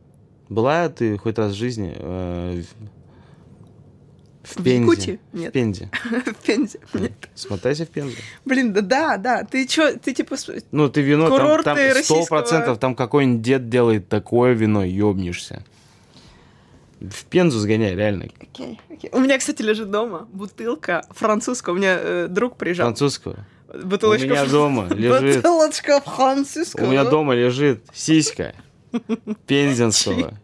Была ты хоть раз в жизни э, в, в В Пензе? Якутии? В Нет. Пензе. В Пензе. Нет. Смотайся в Пензу. Блин, да, да, да. Ты чё, ты типа... Ну, ты вино, там- Курорты там сто российского- процентов, там какой-нибудь дед делает такое вино, ёбнешься. В Пензу сгоняй, реально. Окей, окей. У меня, кстати, лежит дома бутылка французского. У меня э, друг приезжал. Французского. Бутылочка У меня дома <laughs> лежит. Бутылочка французского. У меня дома лежит сиська <laughs> пензенского.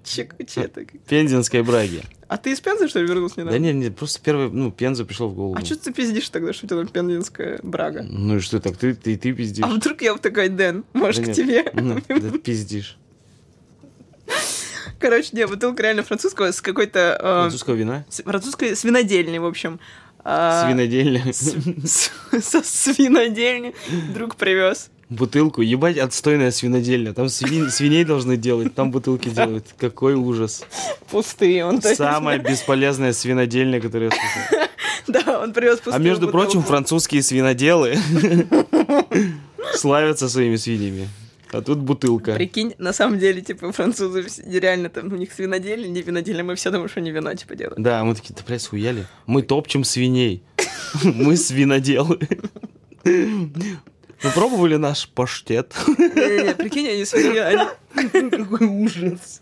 Пензенской браги. А ты из Пензы, что ли, вернулся недавно? Да нет, нет, просто первый, ну, Пенза пришел в голову. А что ты пиздишь тогда, что у тебя там пензенская брага? Ну и что так, ты, ты, ты пиздишь. А вдруг я вот такой, Дэн, может, Да к тебе? <laughs> Ну, <laughs> да пиздишь. Короче, не, бутылка реально французского с какой-то... э, Французского вина? с- французской свинодельни, в общем. А, Свинодельня. с- с- Со свинодельни друг привез. Бутылку. Ебать, отстойная свинодельня. Там свин- <laughs> свиней должны делать, там бутылки делают. Какой ужас. Пустые он точно. Самая бесполезная свинодельня, которую я слышал. <laughs> Да, он привез пустую А между бутылку. прочим, французские свиноделы <laughs> славятся своими свиньями. А тут бутылка. Прикинь, на самом деле, типа, французы реально там у них свинодельня, не винодельня, мы все думаем, что они вино, типа, делают. Да, мы такие, да, блядь, схуяли. Мы топчем свиней. Мы свиноделы. Вы пробовали наш паштет? Не-не-не, прикинь, они свиньи, они... Какой ужас.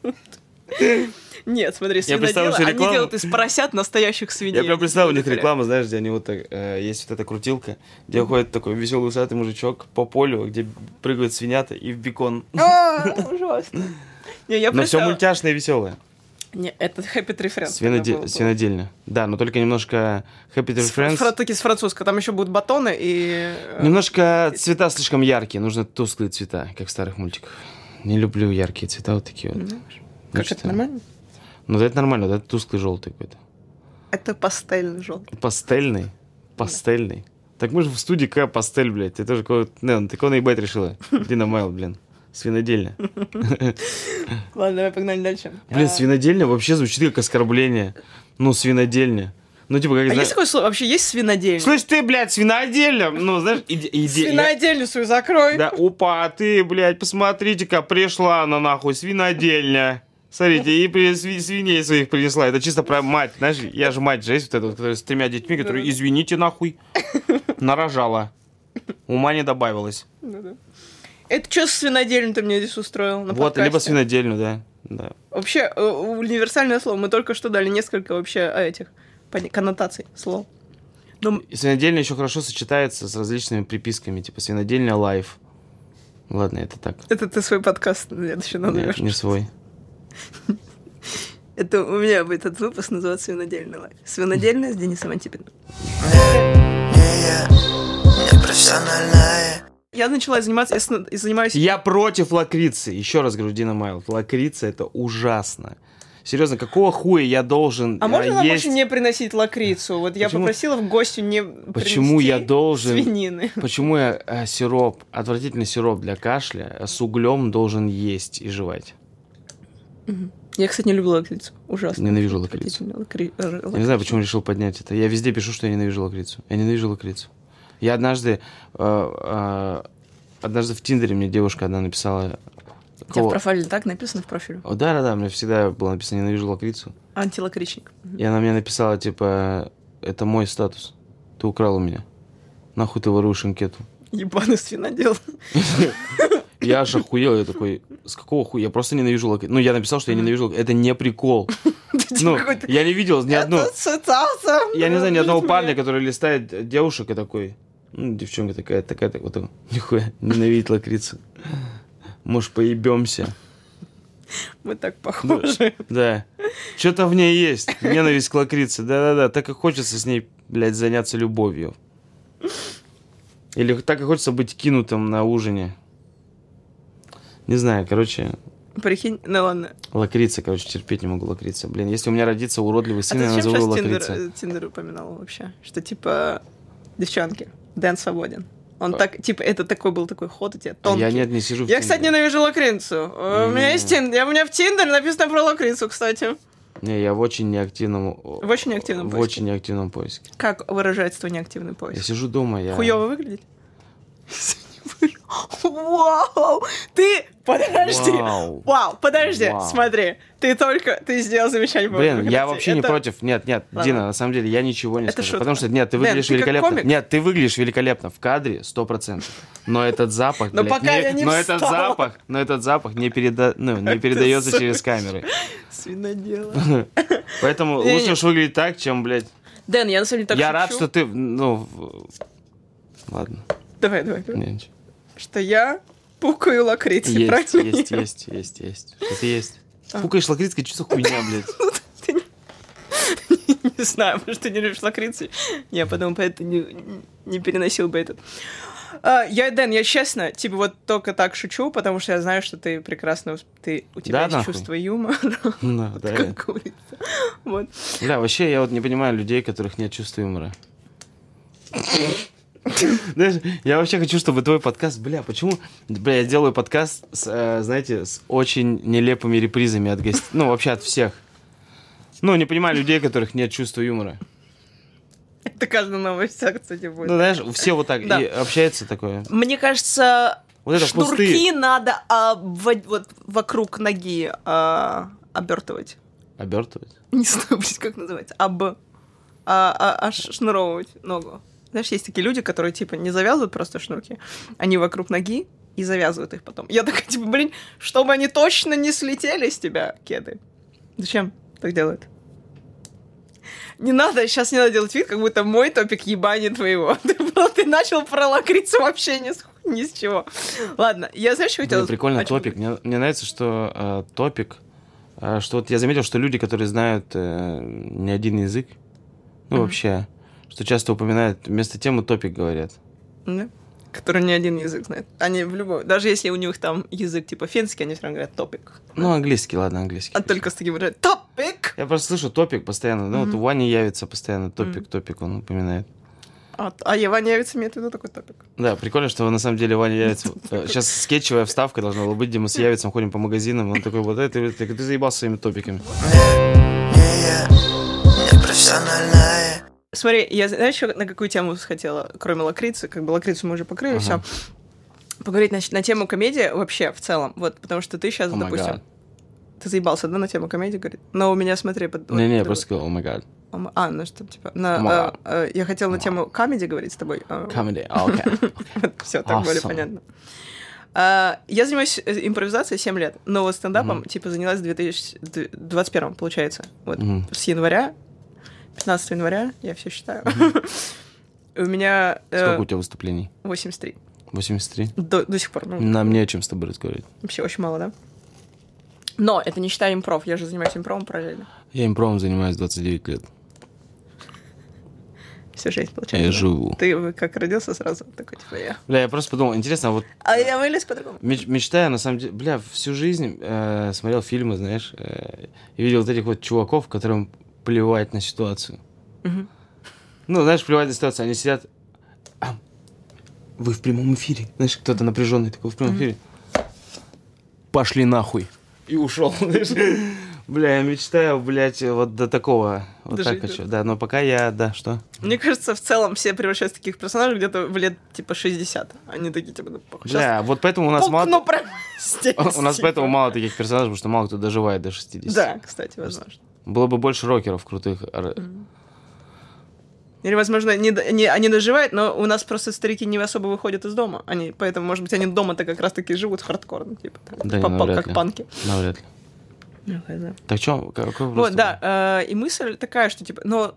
Нет, смотри, свиноделы, они реклама- делают из поросят настоящих свиней. Я прям представил, у них реклама, знаешь, где они вот так, э, есть вот эта крутилка, где уходит такой веселый усатый мужичок по полю, где прыгают свинята и в бекон. А, Ужасно. Не, я Но все мультяшное и веселое. Не, это Happy Tree Friends. Свиноде-. Свинодельня. Да, но только немножко Happy Tree С Friends. фра- таки с французского. Там еще будут батоны и... э, Немножко цвета слишком яркие, нужны тусклые цвета, как в старых мультиках. Не люблю яркие цвета, вот такие вот. Ну, Как это нормально? Ну, да, это нормально, да, это тусклый желтый какой-то. Это пастельный желтый. Пастельный? Пастельный? Так мы же в студии какая пастель, блядь. Ты тоже какой Не, ты кого наебать решила? <laughs> Дина Майл, блин. Свинодельня. <laughs> Ладно, давай погнали дальше. Блин, А, свинодельня вообще звучит как оскорбление. Ну, свинодельня. Ну, типа, как... А зна- есть такое слово? Вообще есть свинодельня? Слышь, ты, блядь, свинодельня! Ну, знаешь, иди... иди- я- Свинодельню свою закрой. Да, опа, а ты, блядь, посмотрите-ка, пришла она нахуй, свинодельня. Смотрите, и при- сви- свиней своих принесла. Это чисто про мать, знаешь, я же мать же есть вот эта вот, которая с тремя детьми, которая, извините, нахуй, нарожала. Ума не добавилось. Ну-да. Это что свинодельню ты мне здесь устроил на вот, подкасте? либо свинодельню, да. да. Вообще, э, универсальное слово. Мы только что дали несколько вообще э, этих коннотаций слов. Ну, И свинодельня еще хорошо сочетается с различными приписками, типа свинодельня лайф. Ладно, это так. это ты свой подкаст на следующий Нет, назовешь. не свой. <laughs> Это у меня будет этот выпуск называться «Свинодельный лайф». «Свинодельная» с Денисом Антипиным. Не я. Я начала заниматься, я и занимаюсь... Я против лакрицы. Еще раз говорю, Дина Майл, лакрица это ужасно. Серьезно, какого хуя я должен А можно э, нам есть... больше не приносить лакрицу? Вот я Почему? попросила в гостю не Почему я должен- свинины. <laughs> Почему я э, сироп, отвратительный сироп для кашля э, с углем должен есть и жевать? Я, кстати, не люблю лакрицу. Ужасно. Ненавижу лакрицу. Лакри- э, Я не знаю, почему решил поднять это. Я везде пишу, что я ненавижу лакрицу. Я ненавижу лакрицу. Я однажды... э, э, однажды в Тиндере мне девушка одна написала... У тебя в Кого? профайле так написано в профиле? О, да-да-да, мне всегда было написано «ненавижу лакрицу». Антилакричник. И она мне написала, типа, это мой статус. Ты украл у меня. Нахуй ты воруешь анкету? Ебаный свинодел. <laughs> <laughs> Я аж охуел, я такой, с какого хуя? Я просто ненавижу лакрицу. Ну, я написал, что я ненавижу лакрицу. Это не прикол. <laughs> Ну, я не видел ни цитата. Я не знаю ни одного парня, который листает девушек и такой, ну, девчонка такая, такая, так вот, <laughs> нихуя, ненавидит лакрицу. Может, поебемся? Мы так похожи. Да. Что-то в ней есть. Ненависть к лакрице. Да-да-да. Так и хочется с ней, блядь, заняться любовью. Или так и хочется быть кинутым на ужине. Не знаю, короче, Прикинь, ну ладно. лакрица, короче, терпеть не могу лакрица. Блин, если у меня родится уродливый А сын, ты я назову его Тиндер, лакрица. э, Тиндер упоминал вообще? Что типа, девчонки, Дэн свободен. Он так, типа, это такой был такой ход у тебя А тонкий. Я нет, не сижу в Я, кстати, ненавижу лакрицу. Э, У меня есть Тиндер. У меня в Тиндере написано про лакрицу, кстати. Не, я в очень неактивном... В очень неактивном В поиске. очень неактивном поиске. Как выражается твой неактивный Я поиск? сижу дома, я... Хуёво выглядит? <laughs> Вау! Ты, подожди! Вау. Вау, подожди, Вау. смотри. Ты только, ты сделал замечание. по Блин, я вообще не Это- против. Нет, нет, Ладно. Дина, на самом деле я ничего не Это скажу. шутка. Потому что, нет, ты Дэн, выглядишь ты как великолепно. Нет, ты выглядишь великолепно в кадре, сто процентов. Но этот запах, Но пока я не но этот запах, но этот запах не, переда... ну, не <laughs> передается через камеры. <laughs> Свинодело. <laughs> Поэтому лучше уж выглядеть так, чем, блядь. Дэн, я на самом деле так я рад, что ты, ну, ладно, Давай, давай, не. Что я пукаю лакрицей, Есть, правильно? есть, есть, есть, есть. Что-то есть. А. Фукаешь лакритской, что хуйня, блядь? <laughs> Ты не- <laughs> знаю, может, ты не любишь лакрицу. Я потом поэтому не, не переносил бы этот. А, я, Дэн, я честно, типа вот только так шучу, потому что я знаю, что ты прекрасно, ты, у тебя Да, есть нахуй? чувство юмора, <laughs> Ну, да. как говорится. Вот. Бля, вообще я вот не понимаю людей, которых нет чувства юмора. Знаешь, я вообще хочу, чтобы твой подкаст... Бля, почему... Бля, я делаю подкаст, с, э, знаете, с очень нелепыми репризами от гостей. Ну, вообще от всех. Ну, не понимаю людей, которых нет чувства юмора. Это каждая новость, кстати, будет. Ну, знаешь, все вот так Да. и общаются такое. Мне кажется, Вот это шнурки пустые. надо а, во- вот вокруг ноги а, обертывать. Обертывать. Не знаю, как называется. Об... А, а, аж шнуровывать ногу. Знаешь, есть такие люди, которые, типа, не завязывают просто шнурки, они вокруг ноги и завязывают их потом. Я такая, типа, блин, чтобы они точно не слетели с тебя, кеды. Зачем так делают? Не надо, сейчас не надо делать вид, как будто мой топик ебани твоего. <laughs> Ты, начал про лакрицу вообще ни с, ни с чего. Ладно, я, знаешь, что хотела... Блин, прикольно, топик. Мне, мне нравится, что э, топик, э, что вот я заметил, что люди, которые знают э, не один язык, ну Мгм. вообще, что часто упоминают, вместо темы топик говорят. Да? Который не один язык знает. Они в любой... Даже если у них там язык типа финский, они все равно говорят топик. Ну, английский, ладно, английский. А только с таким выражением топик! Я просто слышу топик постоянно. Ну, вот у Вани явится постоянно топик, Мгм. топик, он упоминает. А, а Ева Невица имеет в виду такой топик. Да, прикольно, что на самом деле Ваня явится. <laughs> Сейчас скетчевая вставка должна была быть, где мы с Явицем ходим по магазинам. Он такой, вот это, ты, ты заебался своими топиками. Не, не я, Смотри, я знаешь, на какую тему хотела, кроме лакрицы, как бы лакрицу мы уже покрыли, Ага. все. Поговорить на, на тему комедии вообще в целом. Вот, потому что ты сейчас, май допустим, ты заебался, да, на тему комедии говорить? Но у меня, смотри, под... Не-не, я просто сказал, о май гад. А, ну что, типа, на, Oh а, God. а, я хотела на тему комедии говорить с тобой. Comedy, а, окей. <laughs> Все, так более Awesome. понятно. А, Я занимаюсь э, импровизацией 7 лет, но вот стендапом, Мгм. типа, занялась в 2021, получается. Вот Мгм. с января, 15 января, я все считаю. <laughs> У меня э, Сколько у тебя выступлений? 83. 83? До, до сих пор. Ну, Нам не о чем с тобой разговаривать. вообще очень мало, да? Но это не считая импров, я же занимаюсь импровом параллельно. Я импровом занимаюсь 29 лет. Всю жизнь, получается. Я да? живу. Ты как родился сразу, такой, типа, я. Бля, я просто подумал, интересно, а вот А я вылез по-другому. Меч- мечтаю, на самом деле, бля, всю жизнь э, смотрел фильмы, знаешь, э, и видел вот этих вот чуваков, которым плевать на ситуацию. Мгм. Ну, знаешь, плевать на ситуацию, они сидят, «А, вы в прямом эфире, знаешь, кто-то напряженный такой в прямом эфире. Пошли нахуй. И ушел. <laughs> Бля, я мечтаю, блядь, вот до такого. Вот Дожить так хочу. Да, но пока я, да, что? Мне кажется, в целом все превращаются в таких персонажей где-то в лет типа 60. Они такие, типа, ну, похуй, Бля, вот поэтому у нас мало... прямо здесь, <laughs> У нас типа. поэтому мало таких персонажей, потому что мало кто доживает до 60. Да, кстати, возможно. Было бы больше рокеров крутых. Р- Или, возможно, не, не, они доживают, но у нас просто старики не особо выходят из дома. Они, поэтому, может быть, они дома-то как раз-таки живут хардкорно, типа, там, Да по- навряд как ли. панки. Навряд ли. Ну. Так что, какой вопрос? Вот, да, э, и мысль такая, что, типа, но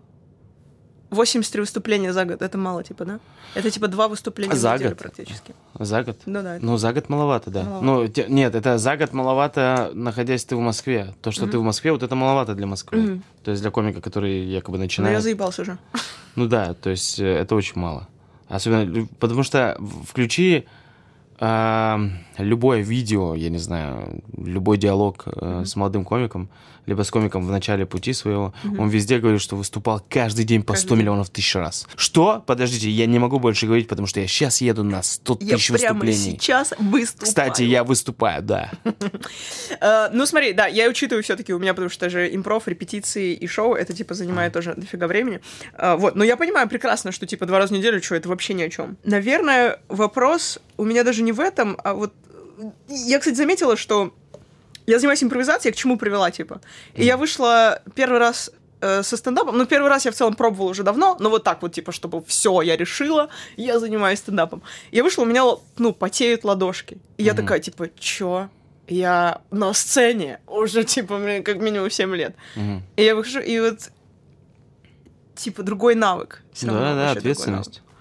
83 выступления за год, это мало, типа, да? Это, типа, два выступления За в неделю год? практически. За год? Ну да. Ну, за год маловато, да. Маловато. Ну, те- нет, это за год маловато, находясь ты в Москве. То, что ты в Москве, вот это маловато для Москвы. Мгм. То есть для комика, который якобы Ну, я начинает. заебался уже. <laughs> Ну да, то есть э, это очень мало. Особенно, потому что включи а, любое видео, я не знаю, любой диалог э, с молодым комиком, либо с комиком в начале пути своего, он везде говорит, что выступал каждый день по Каждый 100 день. миллионов тысяч раз. Что? Подождите, я не могу больше говорить, потому что я сейчас еду на 100 Я тысяч прямо выступлений. сейчас выступаю. Кстати, я выступаю, да. <laughs> Э, ну, смотри, да, я учитываю все-таки у меня, потому что же импров, репетиции и шоу, это, типа, занимает тоже дофига времени. Э, вот, но я понимаю прекрасно, что, типа, два раза в неделю, что это вообще ни о чем. Наверное, вопрос у меня даже не в этом, а вот... Я, кстати, заметила, что я занимаюсь импровизацией, к чему привела, типа. И я вышла первый раз э, со стендапом. Ну, первый раз я в целом пробовала уже давно, но вот так вот, типа, чтобы все, я решила, я занимаюсь стендапом. Я вышла, у меня, ну, потеют ладошки. И я Мгм. такая, типа, чё? Я на сцене уже, <laughs> типа, мне как минимум 7 лет. Мгм. И я выхожу, и вот, типа, другой навык. Всё равно Да, да, вообще другой ответственность. навык.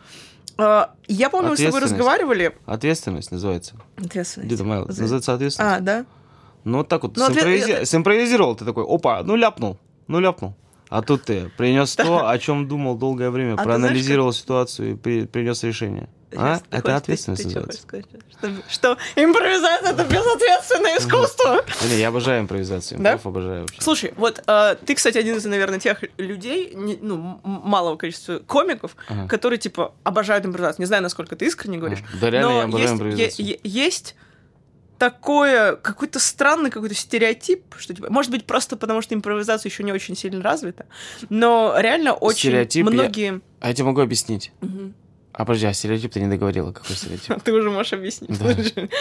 А, я помню, мы с тобой разговаривали. Ответственность называется. Ответственность. Где-то Называется ответственность. А, да? Ну, вот так вот. Ну, ответ- симпровизи- это- Симпровизировал ты такой, опа, ну ляпнул, ну ляпнул. А тут ты принес <laughs> то, о чем думал долгое время, А проанализировал ситуацию и при- принес решение. А? Сейчас, Это хочешь- ответственность ты- ты сказать? Что, что импровизация это безответственное искусство. Не, Я обожаю импровизацию. Да? Обожаю вообще. Слушай, вот э, ты, кстати, один из, наверное, тех людей, не- ну, малого количества комиков, Ага. которые, типа, обожают импровизацию. Не знаю, насколько ты искренне говоришь. Да реально но я обожаю есть, импровизацию. е- е- есть такое, какой-то странный какой-то стереотип, что, типа, может быть, просто потому, что импровизация еще не очень сильно развита, но реально очень Стереотип я- многие... А я тебе могу объяснить. Мгм. А подожди, а стереотип ты не договорила, какой стереотип? <laughs> Ты уже можешь объяснить. Да.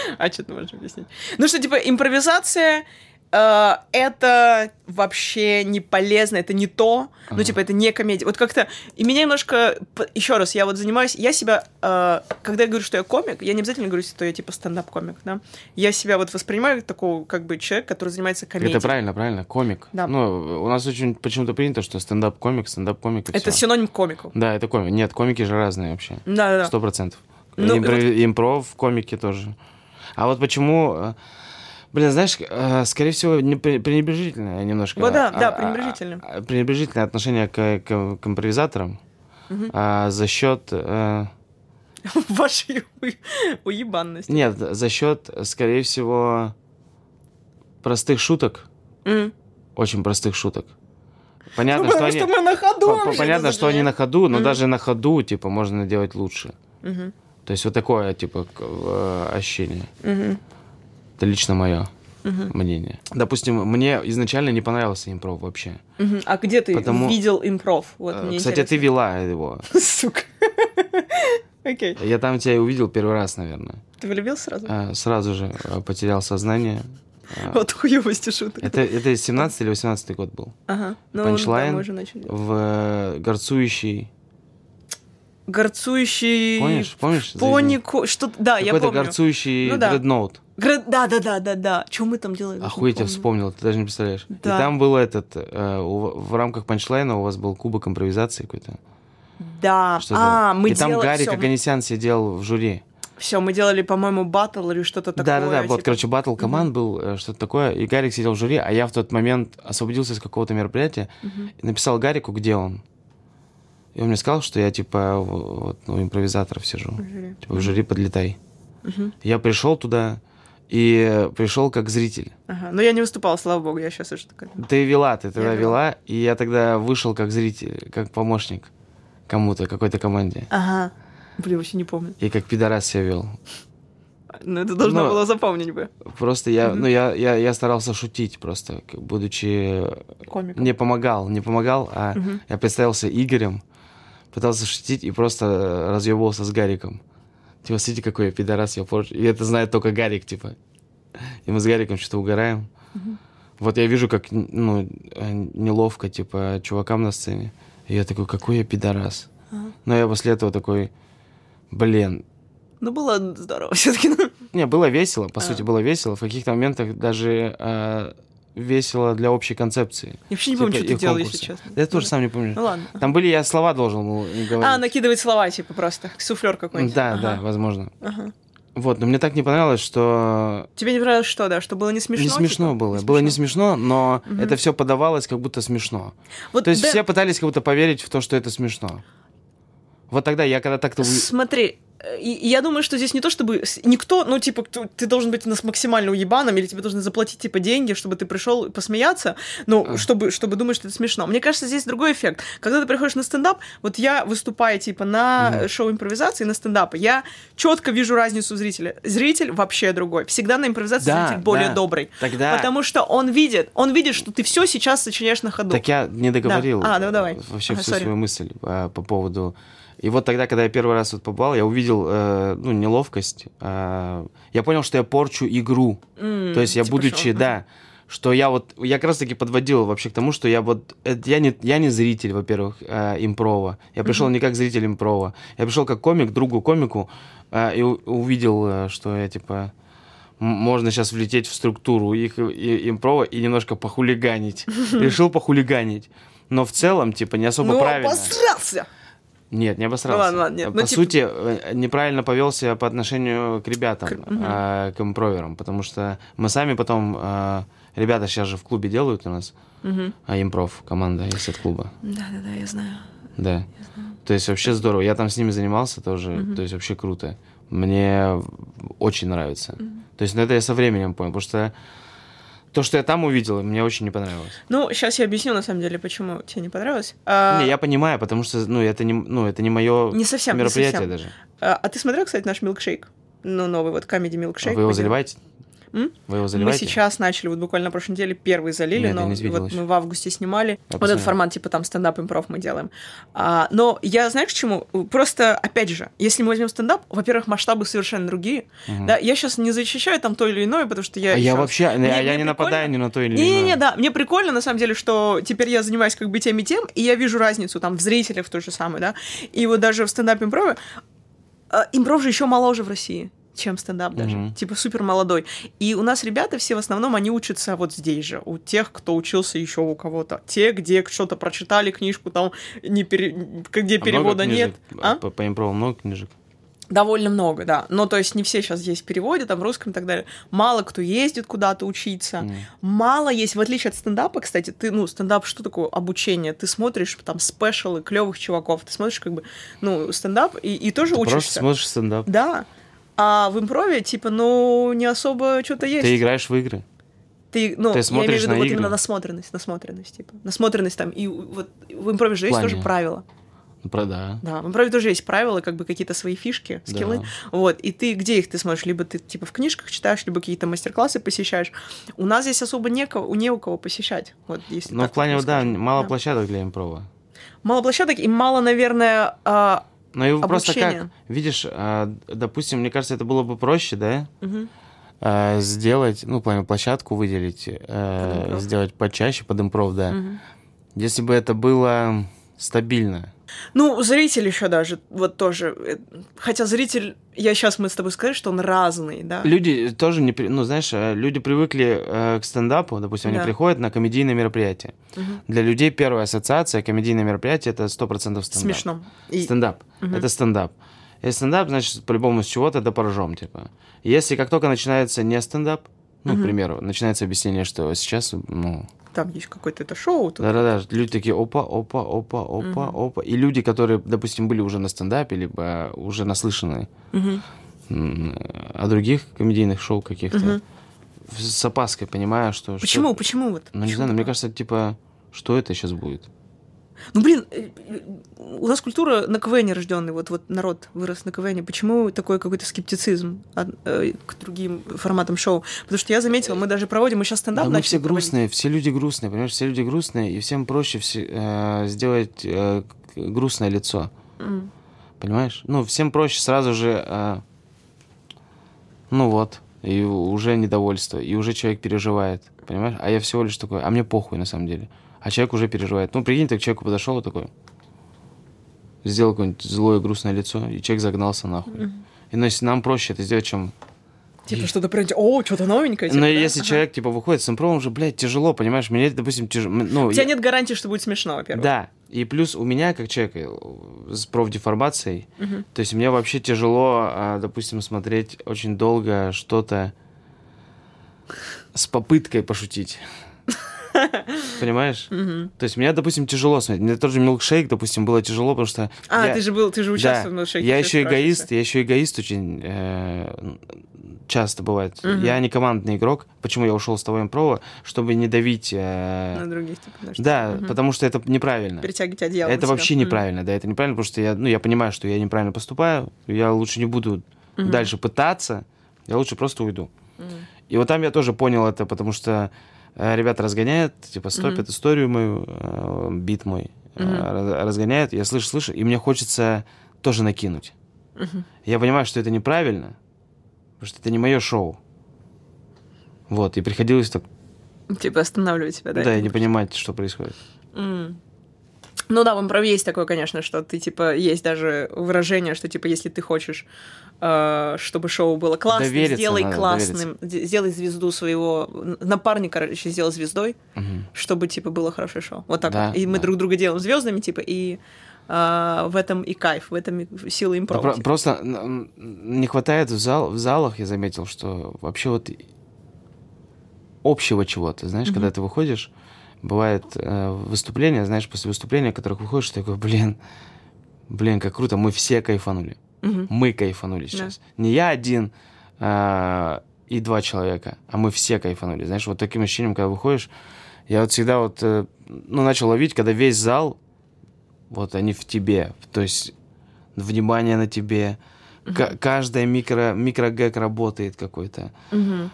<laughs> А что ты можешь объяснить? Ну что, типа, импровизация э, это вообще не полезно, это не то, ну, типа, это не комедия. Вот как-то, и меня немножко, еще раз, я вот занимаюсь, я себя, э, когда я говорю, что я комик, я не обязательно говорю, что я, типа, стендап-комик, да, я себя вот воспринимаю как такого, как бы, человек, который занимается комедией. Это правильно, правильно, комик. Да. Ну, у нас очень почему-то принято, что стендап-комик, стендап-комик Это всё. синоним комику. Да, это комик. Нет, комики же разные вообще. Да-да-да. Сто процентов. Ну, Импро- Импров, комики тоже. А вот почему... Блин, знаешь, э, скорее всего, не пре- пренебрежительное немножко. Вот да, а, да, а, пренебрежительное. а, Пренебрежительное отношение к, к- к импровизаторам Мгм. а, за счет... э, <laughs> Вашей уебанности. Нет, за счет, скорее всего, простых шуток. М. Очень простых шуток. Понятно, Потому что они... что мы на ходу по- Понятно, что они на ходу, но Мгм. даже на ходу, типа, можно делать лучше. Мгм. То есть вот такое, типа, э, ощущение. Мгм. Это лично мое Мгм. мнение. Допустим, мне изначально не понравился импров вообще. Мгм. А где ты Потому- видел импров? Вот Э, мне Кстати, ты интересно. вела его. <laughs> Сука. Окей. Я там тебя и увидел первый раз, наверное. Ты влюбился сразу? Э, Сразу же э, потерял сознание. Вот хуёвости шуток. Это, это 17 или 18 год был. Ага. Ну, панчлайн. да. В горцующий... Горцующий... Помнишь? Помнишь? Понику... Что... Да, я Какой-то помню. горцующий Ну да. дредноут. Гра- Да, да, да, да, да. Что мы там делали? Охуеть, я вспомнил, ты даже не представляешь. И Да. там был этот, э, у- в рамках панчлайна у вас был кубок импровизации какой-то. Да. А, мы И там делали... Гарик всё, Аганесян сидел в жюри. Все, мы делали, по-моему, батл или что-то такое. Да-да-да, вот, типа. короче, батл команд был, э, что-то такое, и Гарик сидел в жюри, а я в тот момент освободился из какого-то мероприятия Мгм. и написал Гарику, где он. И он мне сказал, что я, типа, вот, ну, импровизаторов сижу. Жюри. Типа, в жюри подлетай. Мгм. Я пришел туда и пришел как зритель. Ага. Но я не выступала, слава богу, я сейчас уже такая. Ты вела, ты тогда Я вела. вела, и я тогда вышел как зритель, как помощник кому-то, какой-то команде. Ага. Блин, вообще не помню. И как пидорас себя вел. Но это должна Ну, была запомнить бы. Просто я, ну, я, я, я старался шутить просто, будучи... Комик. Не помогал, не помогал, а я представился Игорем, пытался шутить и просто разъебывался с Гариком. Типа, смотрите, какой я пидорас, я порчу. И это знает только Гарик, типа. И мы с Гариком что-то угораем. Мгм. Вот я вижу, как, ну, э, неловко, типа, чувакам на сцене. И я такой, какой я пидорас. Ага. Но я после этого такой, блин. Ну, было здорово все-таки. Не, было весело, по А. сути, было весело. В каких-то моментах даже э, весело для общей концепции. Я вообще не Типа помню, что ты делал, если честно. Я тоже сам не помню. Ну ладно. Там были, я слова должен был говорить. А, накидывать слова, типа, просто. Суфлер какой-нибудь. Да, Ага. да, возможно. Ага. Вот, но мне так не понравилось, что Тебе не понравилось что, да? Что было не смешно? не смешно типа? было. Было не смешно, но Мгм. это все подавалось как будто смешно. Вот, То есть да, все пытались как будто поверить в то, что это смешно. Вот тогда я когда так-то... Смотри, и, и я думаю, что здесь не то, чтобы никто, ну, типа, ты должен быть у нас максимально уебаном, или тебе должны заплатить, типа, деньги, чтобы ты пришел посмеяться, ну, А. чтобы, чтобы думать, что это смешно. Мне кажется, здесь другой эффект. Когда ты приходишь на стендап, вот я выступаю, типа, на э, шоу импровизации, на стендапе, я четко вижу разницу зрителя. Зритель вообще другой. Всегда на импровизации Да, зритель более да. добрый. Тогда... Потому что он видит, он видит, что ты все сейчас сочиняешь на ходу. Так я не договорил Да. А, ну давай. вообще Ага, всю сори. свою мысль а, по поводу... И вот тогда, когда я первый раз вот побывал, я увидел, э, ну, неловкость. а, я понял, что я порчу игру. М, То есть я, типа будучи, шо? да, что я вот, я как раз таки подводил вообще к тому, что я вот, это, я, не, я не зритель, во-первых, э, импрова. Я пришел не как зритель импрова. Я пришел как комик, другу комику, э, и у- увидел, э, что я, типа, можно сейчас влететь в структуру их и- импрова и немножко похулиганить. <laughs> Решил похулиганить. Но в целом, типа, не особо Ну, правильно. обосрался! Нет, не обосрался. Ну ладно, ладно, нет. По Ну, сути, э, неправильно повелся по отношению к ребятам, К- а, к импроверам, потому что мы сами потом, а, ребята сейчас же в клубе делают у нас, Мгм. а импров, команда из от клуба, Да-да-да, я знаю. да. То есть вообще здорово. Я там с ними занимался тоже, Мгм. то есть вообще круто. Мне очень нравится. То есть, ну, это я со временем понял, потому что то, что я там увидел, мне очень не понравилось. Ну, сейчас я объясню, на самом деле, почему тебе не понравилось. А, Не, я понимаю, потому что, ну, это не, ну, это не мое Не совсем, не мероприятие совсем. даже. а, а ты смотрел, кстати, наш милкшейк? Ну, новый вот комедий А милкшейк. вы его заливаете? М? Вы его Мы заливаете? сейчас начали, вот буквально на прошлой неделе первый залили, Нет, я но вот мы в августе снимали. вот посмотрю. этот формат, типа там стендап импров мы делаем. А, но я, знаешь, к чему? Просто, опять же, если мы возьмем стендап, во-первых, масштабы совершенно другие. Мгм. Да, я сейчас не защищаю там то или иное, потому что я... А я вообще, а Мне- я мне не нападаю ни на то или Не-не-не, иное. да, мне прикольно, на самом деле, что теперь я занимаюсь как бы тем и тем, и я вижу разницу там в зрителях в той же самой, да, и вот даже в стендап-импрове, э, импров же еще моложе в России чем стендап даже, Мгм. типа супер молодой. И у нас ребята все в основном, они учатся вот здесь же, у тех, кто учился еще у кого-то. Те, где что-то прочитали книжку, там, не пере... где А перевода нет. А? По, по импрову много книжек? Довольно много, да. Но то есть не все сейчас здесь переводят, там в русском и так далее. Мало кто ездит куда-то учиться. М. Мало есть, в отличие от стендапа, кстати, ты, ну, стендап, что такое обучение? Ты смотришь там спешалы клевых чуваков, ты смотришь как бы, ну, стендап и, и тоже Ты просто учишься. смотришь стендап. Да. А в импрове, типа, ну, не особо что-то есть. Ты играешь в игры. Ты, ну, ты я смотришь имею в виду на вот игры? именно насмотренность, насмотренность, типа. Насмотренность там, и вот в импрове же есть плане? тоже правила. Ну, про да. Да, в импрове тоже есть правила, как бы какие-то свои фишки, скиллы. Да. Вот, и ты где их ты смотришь? Либо ты типа в книжках читаешь, либо какие-то мастер-классы посещаешь. У нас здесь особо некого, не у кого посещать. Вот, если Ну, в плане, да, мало Да. площадок для импрова. Мало площадок и мало, наверное, а, Ну, и просто как, Обучение. видишь, а, допустим, мне кажется, это было бы проще, да, а, сделать, ну, плане площадку выделить, а, импров. сделать почаще под импров, да. Мгм. Если бы это было стабильно. Ну, зритель еще даже, вот тоже. э, Хотя зритель, я сейчас мы с тобой сказали, что он разный, да. Люди тоже не, ну, знаешь, э, люди привыкли э, к стендапу, допустим, Да. они приходят на комедийное мероприятие. Мгм. Для людей первая ассоциация комедийное мероприятие это 100% стендап. Смешно. И- Стендап. Мгм. Это стендап. Если стендап, значит, по-любому с чего-то да поржем, типа. Если как только начинается не стендап, ну, Мгм. к примеру, начинается объяснение, что сейчас, ну, Там есть какое-то это шоу. да-да-да, люди такие, опа, опа, опа, опа, Мгм. опа. И люди, которые, допустим, были уже на стендапе, либо уже наслышаны м, о других комедийных шоу каких-то, в- с опаской понимаю, что... Почему? что- Почему вот? Ну, не Почему знаю, но мне кажется, типа, что это сейчас будет? Ну, блин, э, у нас культура на КВН рожденный, вот, вот народ вырос на КВН. Почему такой какой-то скептицизм э, к другим форматам шоу? Потому что я заметила, мы даже проводим, мы сейчас стендап Да мы все проводить. грустные, все люди грустные, понимаешь, все люди грустные, и всем проще все, э, сделать э, грустное лицо, М. понимаешь? Ну, всем проще сразу же, э, ну вот, и уже недовольство, и уже человек переживает, понимаешь? А я всего лишь такой, а мне похуй на самом деле. А человек уже переживает. Ну, прикинь, ты к человеку подошел и такой, сделал какое-нибудь злое грустное лицо, и человек загнался нахуй. Мгм. И ну, если нам проще это сделать, чем Типа что-то прям, о, что-то новенькое. типа, Но да? если Ага. человек, типа, выходит с импровом, уже, блядь, тяжело, понимаешь? Мне, допустим, тяжело. Ну, У тебя я- нет гарантии, что будет смешно, во-первых. Да. И плюс у меня, как человека э, с профдеформацией, Мгм. то есть мне вообще тяжело, а, допустим, смотреть очень долго что-то с попыткой пошутить. Понимаешь? То есть мне, допустим, тяжело смотреть. Мне тот же милкшейк, допустим, было тяжело, потому что... А, я- ты же был, ты же Да, участвовал в «Милкшейке», я еще эгоист, я еще эгоист очень э, часто бывает. Мгм. Я не командный игрок. Почему я ушел с того импрова? Чтобы не давить... э, На других, типа, да, что- да, Мгм. потому что это неправильно. Перетягивать одеяло. Это вообще неправильно, да, это неправильно, потому что я, ну, я понимаю, что я неправильно поступаю, я лучше не буду Мгм. дальше пытаться, я лучше просто уйду. Мгм. И вот там я тоже понял это, потому что ребята разгоняют, типа, стопят Мгм. историю мою, э, бит мой, э, раз- разгоняют, я слышу, слышу, и мне хочется тоже накинуть. Мгм. Я понимаю, что это неправильно, потому что это не мое шоу. Вот, и приходилось так, Типа останавливать себя, да? да, и не понимать, что происходит. М. Ну да, в импров есть такое, конечно, что ты, типа, есть даже выражение, что, типа, если ты хочешь, э, чтобы шоу было классным, Довериться сделай надо, классным, де- сделай звезду своего напарника, короче, сделай звездой, Мгм. чтобы, типа, было хорошее шоу. Вот так Да, вот. И мы да. друг друга делаем звездами, типа, и э, в этом и кайф, в этом и сила Да импрова. про- типа. просто не хватает в, зал, в залах, я заметил, что вообще вот общего чего-то, знаешь, Мгм. когда ты выходишь, бывает э, выступления, знаешь, после выступления, которых выходишь, ты такой, блин, блин, как круто, мы все кайфанули. Мгм. Мы кайфанули сейчас. Не я один а, и два человека, а мы все кайфанули. Знаешь, вот таким ощущением, когда выходишь, я вот всегда вот, э, ну, начал ловить, когда весь зал, вот они в тебе, то есть внимание на тебе, Ка- каждая микро, микрогэг работает какой-то, м,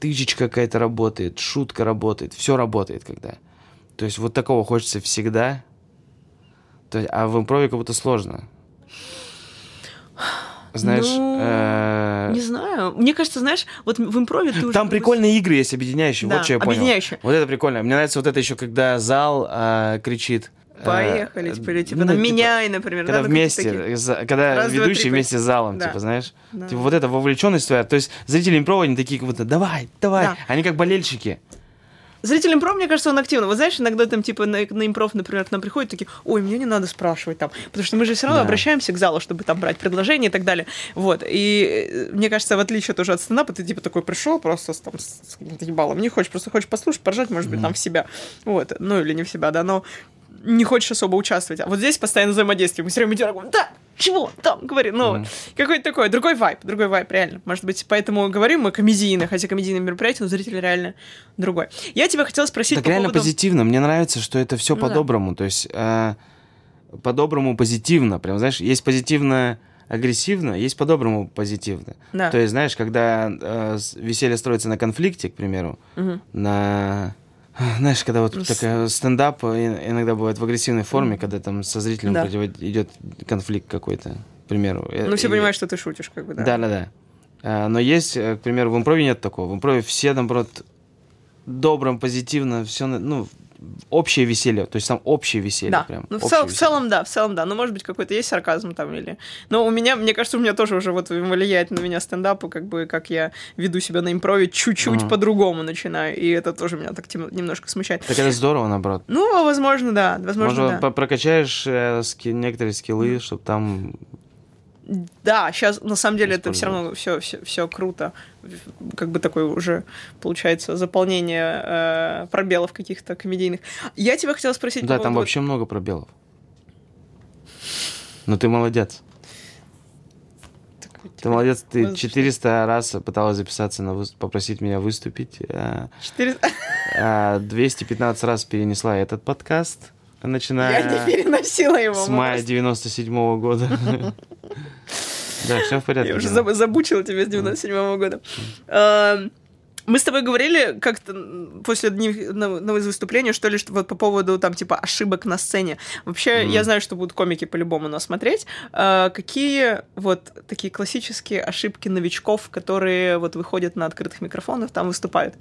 тычечка какая-то работает, шутка работает, все работает когда. То есть вот такого хочется всегда, То есть, а в импрове как будто сложно. Знаешь, Ну, э, Не знаю. Мне кажется, знаешь, вот в импрове ты уже... там прикольные игры есть объединяющие. Да, вот что я понял. Вот это прикольно. Мне нравится вот это еще, когда зал э, кричит. Э, Поехали, типа, или, типа, ну, там, меняй, например. Когда да, вместе, такие. за- когда Раз, два, ведущий три, вместе с залом, Да. типа, знаешь? Да. Типа вот эта вовлеченность твоя. То есть зрители импрова, они такие как будто, давай, давай. Да. Они как болельщики. Зритель импров, мне кажется, он активно. Вот знаешь, иногда там, типа, на, на импров, например, к нам приходят такие, ой, мне не надо спрашивать там, потому что мы же все равно Да. обращаемся к залу, чтобы там брать предложения и так далее. Вот. И э, мне кажется, в отличие тоже от стендапа, ты, типа, такой пришел просто с, там, с каким-то ебалом, не хочешь, просто хочешь послушать, поржать, может быть, там в себя. Вот. Ну, или не в себя, да, но не хочешь особо участвовать. А вот здесь постоянно взаимодействие. Мы все время идем, да, чего там, говори, ну, Мгм. какой-то такой, другой вайп, другой вайп, реально. Может быть, поэтому говорим мы комедийно, хотя комедийное мероприятие, но зритель реально другой. Я тебя хотела спросить Так по реально поводу... позитивно. Мне нравится, что это все Ну да. по-доброму. То есть э, по-доброму позитивно. Прям, знаешь, есть позитивно агрессивно, есть по-доброму позитивно. Да. То есть, знаешь, когда э, веселье строится на конфликте, к примеру, Мгм. на... Знаешь, когда вот такая стендап и- иногда бывает в агрессивной форме, когда там со зрителем Да. идет конфликт какой-то, к примеру. Э, Ну, все И- понимают, что ты шутишь, как бы, да. да, да, да. А, Но есть, э, к примеру, в импрове нет такого. В импрове все, наоборот, добрым, позитивно, все, ну, общее веселье. То есть там общее веселье Да, прям. ну в, цел- в целом, да, в целом, да. Ну, может быть, какой-то есть сарказм там или... Но у меня, мне кажется, у меня тоже уже вот влияет на меня стендап, и как бы, как я веду себя на импрове, чуть-чуть Ага. по-другому начинаю, и это тоже меня так тем- немножко смущает. Так это здорово, наоборот. Ну, возможно, да, возможно, Может, да. прокачаешь э, ски- некоторые скиллы, чтобы там... Да, сейчас на самом деле это все равно все, все, все круто. Как бы такое уже получается заполнение э, пробелов каких-то комедийных. Я тебя хотела спросить. по Да, там поводу- вообще много пробелов. Но ты молодец. Ты молодец, ты возраст- 400 раз пыталась записаться, на выс- попросить меня выступить. а, Четыре- <laughs> а 215 раз перенесла этот подкаст, начиная... Я не переносила его. С мая просто- 97 года. <laughs> Да, все в порядке. Я уже Дина. заб- забучила тебя с 97 года. Мы с тобой говорили как-то после дней на, на выступления, что ли, что вот по поводу там типа ошибок на сцене. Вообще, Мгм. я знаю, что будут комики по-любому нас смотреть. Э, Какие вот такие классические ошибки новичков, которые вот выходят на открытых микрофонах, там выступают?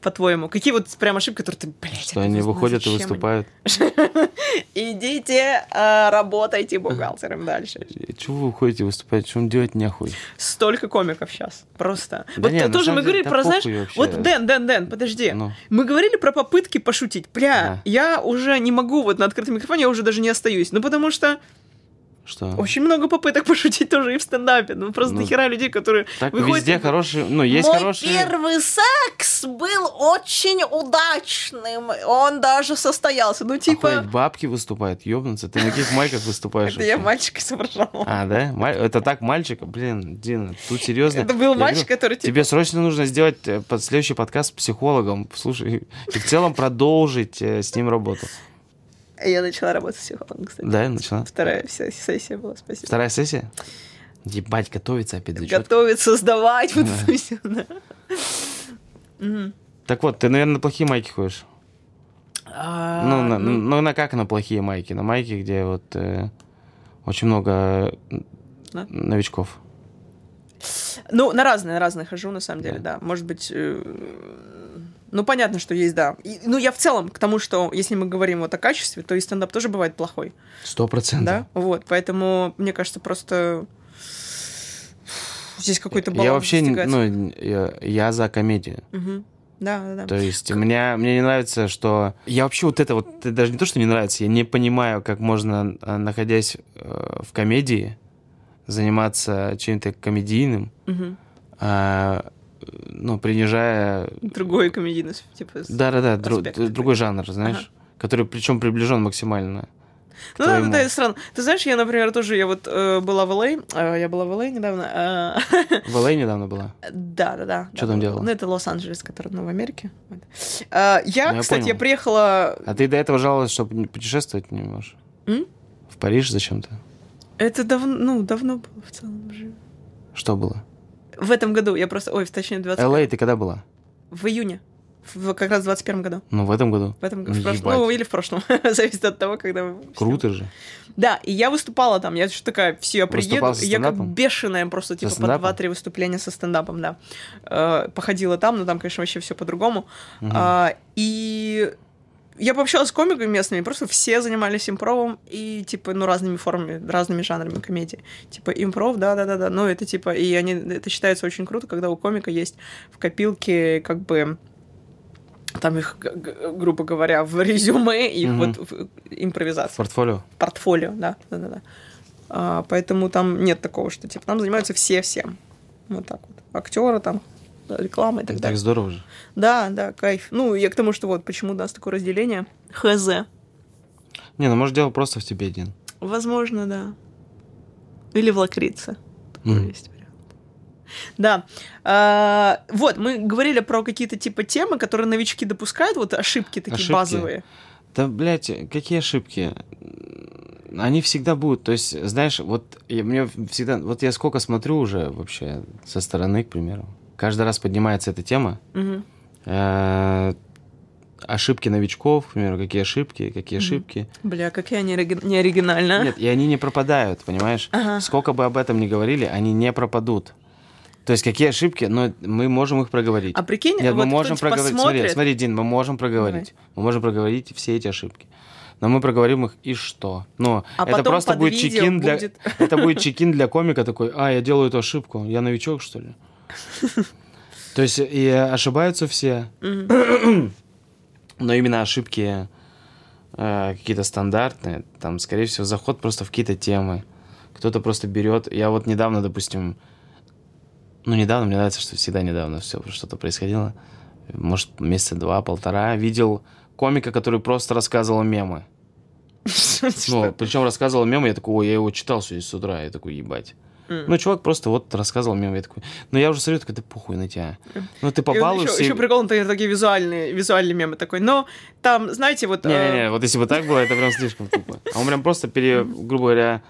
По-твоему, какие вот прям ошибки, которые ты, блядь, Что они выходят и зачем они?» выступают. <laughs> Идите, э, работайте бухгалтером дальше. Чего вы уходите выступать? Вам делать нехуй? Столько комиков сейчас. Просто. Вот тоже мы говорили про, знаешь, вот Дэн, Дэн, Дэн, подожди. Ну, Мы говорили про попытки пошутить. Бля, я уже не могу вот на открытом микрофоне, я уже даже не остаюсь. Ну, потому что что? очень много попыток <laughs> пошутить тоже и в стендапе. Ну, просто Ну, дохера людей, которые Так выходят везде и- хорошие, ну, есть Мой хорошие... первый секс был очень удачным. Он даже состоялся. Ну, типа... Охуеть, бабки выступают, ёбнуться. Ты на каких <laughs> майках выступаешь? Это я мальчика изображала. А, да? Это так мальчика? Блин, Дина, тут серьезно. Это был мальчик, который типа... Тебе срочно нужно сделать э, под следующий подкаст с психологом, слушай, и в целом продолжить э, с ним работу. Я начала работать с психологом, кстати. Да, я начала. Вторая вся сессия была, спасибо. Вторая сессия? Ебать, готовится опять зачет. Готовиться, сдавать, вот это всё, да. Так вот, ты, наверное, на плохие майки ходишь. А, ну, на, ну, ну, на как на плохие майки? На майки, где вот э, очень много Да. новичков. ну, на разные, на разные хожу, на самом деле, да. Может быть, э, ну, понятно, что есть, да. И, ну, я в целом к тому, что если мы говорим вот о качестве, то и стендап тоже бывает плохой, Сто процентов. да? Вот, поэтому, мне кажется, просто здесь какой-то баланс Я вообще, достигается. ну, я, я за комедию. Мгм. Да, да, да. То есть мне, мне не нравится, что... Я вообще вот это вот, это даже не то, что не нравится, я не понимаю, как можно, а, находясь э, в комедии, заниматься чем-то комедийным, Мгм. а, ну, принижая... Другой комедийный, типа... Да-да-да, дру- другой жанр, знаешь, который причем приближен максимально Ну да, да, это странно. Ты знаешь, я, например, тоже, я вот э, была в Л.А., э, я была в Л.А. недавно. э, В LA недавно была. Да, да, да. Чё да, там да. делала? Ну, это Лос-Анджелес, который, ну, в Америке. Вот. А, Я, Ну, я кстати, понял. я приехала... А ты до этого жаловалась, что путешествовать не можешь? М? В Париж зачем-то? Это давно, ну, давно было в целом уже. Что было? В этом году я просто... Ой, точнее, в 20... LA ты когда была? В июне. В, как раз в 21 году. Ну, в этом году. В этом Ну, году. в прошлом-. Ну, или в прошлом. <laughs> Зависит от того, когда... Круто же. Да, и я выступала там. Я же такая, все, я приеду. Я как бешеная просто, типа, по стендапом? 2-3 выступления со стендапом, да. Э, Походила там, но там, конечно, вообще все по-другому. Мгм. А, и я пообщалась с комиками местными, просто все занимались импровом и, типа, ну, разными формами, разными жанрами комедии. Типа, импров, да-да-да-да, ну, это, типа, и они, это считается очень круто, когда у комика есть в копилке, как бы, там их, грубо говоря, в резюме, их Мгм. вот в- импровизация Портфолио. портфолио, да, да, да, да. А, поэтому там нет такого, что типа там занимаются все всем. Вот так вот. Актеры там, реклама и так Так, далее. здорово же. Да, да, кайф. Ну, я к тому, что вот почему у нас такое разделение. Хз. Не, ну может дело просто в тебе один. Возможно, да. Или в лакрице. Мгм. есть вариант. Да. А, вот, мы говорили про какие-то типа темы, которые новички допускают, вот ошибки такие Ошибки? базовые. Да, блядь, какие ошибки? Они всегда будут. То есть, знаешь, вот я, мне всегда... Вот я сколько смотрю уже вообще со стороны, к примеру. Каждый раз поднимается эта тема. Э, ошибки новичков, к примеру, какие ошибки, какие Мгм. ошибки. Бля, не, оригин- не оригинальная. Нет, и они не пропадают, понимаешь? Ага. Сколько бы об этом ни говорили, они не пропадут. То есть какие ошибки, но мы можем их проговорить. А прикинь, Нет, вот мы можем проговорить. Смотри, посмотрит, смотри, Дин, мы можем проговорить. Мы можем проговорить все эти ошибки. Но мы проговорим их и что? Но А это просто будет чекин для. будет- <laughs> Это будет чекин для комика такой. А, я делаю эту ошибку. Я новичок, что ли? <laughs> То есть и ошибаются все. Но именно ошибки э, какие-то стандартные, там, скорее всего, заход просто в какие-то темы. Кто-то просто берет. Я вот недавно, допустим, ну, недавно, мне нравится, что всегда недавно все что-то происходило. Может, месяца два, полтора. Видел комика, который просто рассказывал мемы. <laughs> Ну, причем рассказывал мемы, я такой, ой, я его читал сегодня с утра. Я такой, ебать. М. Ну, чувак просто вот рассказывал мемы, я такой, ну, я уже смотрю, такой, да похуй на тебя. Ну, ты побалуешься. Еще, и- прикол, это такие визуальные, визуальные мемы такой. Но там, знаете, вот... э, Не-не-не, вот если бы так было, это прям слишком тупо. А он прям просто, пере, грубо говоря,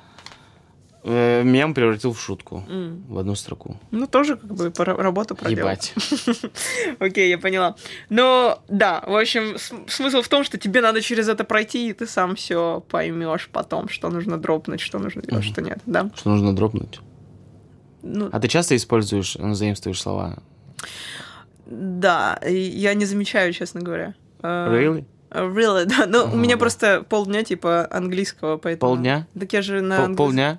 э, мем превратил в шутку. В одну строку. Ну, тоже как бы пора- работу проделал. Ебать. <laughs> Окей, я поняла. Но, да, в общем, см- смысл в том, что тебе надо через это пройти, и ты сам все поймешь потом, что нужно дропнуть, что нужно делать, что нет, да? Что нужно дропнуть. Ну, А ты часто используешь, ну, заимствуешь слова? да, я не замечаю, честно говоря. Э, Really? Really, да. Ну, у Ага, меня просто полдня, типа, английского, поэтому... Полдня? Так я же на Пол- английском- полдня?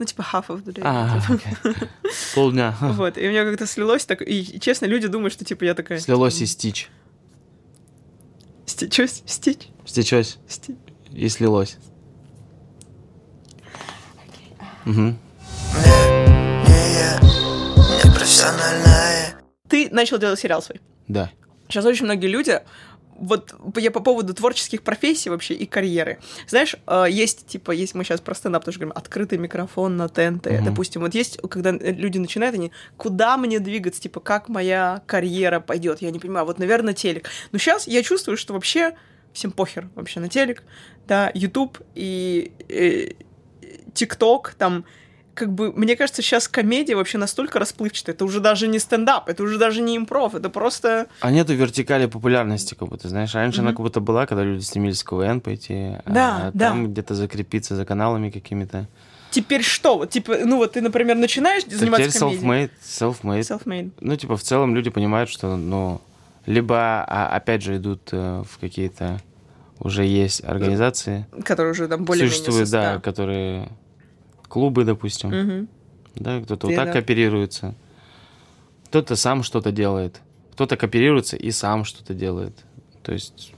Ну, типа, half of the day. А. <laughs> Полдня. Вот, и у меня как-то слилось так, и честно, люди думают, что, типа, я такая... Слилось и стич. Стичусь, стич, Стечось стич. и слилось. Мгм. Не я, непрофессиональная Ты начал делать сериал свой. Да. Сейчас очень многие люди, вот я по поводу творческих профессий вообще и карьеры. Знаешь, э, есть, типа, есть, мы сейчас про стендап тоже говорим, открытый микрофон на ТНТ, Мгм. допустим. Вот есть, когда люди начинают, они, куда мне двигаться, типа, как моя карьера пойдет, я не понимаю, вот, наверное, телек. Но сейчас я чувствую, что вообще всем похер вообще на телек, да, YouTube и э, ТикТок, там, как бы, мне кажется, сейчас комедия вообще настолько расплывчатая, это уже даже не стендап, это уже даже не импров, это просто... А нету вертикали популярности, как будто, знаешь. Раньше она Мгм. как будто была, когда люди стремились в КВН пойти, Да, а да. там где-то закрепиться за каналами какими-то. Теперь что? Вот, типа, ну вот ты, например, начинаешь Так заниматься теперь комедией. self-made, self-made. Self-made. Ну, типа, в целом люди понимают, что, ну, либо, а, опять же, идут э, в какие-то уже есть организации, Которые уже там более-менее... существуют, сос- да, которые клубы, допустим, Мгм. да, кто-то вот так да. кооперируется, кто-то сам что-то делает, кто-то кооперируется и сам что-то делает. То есть,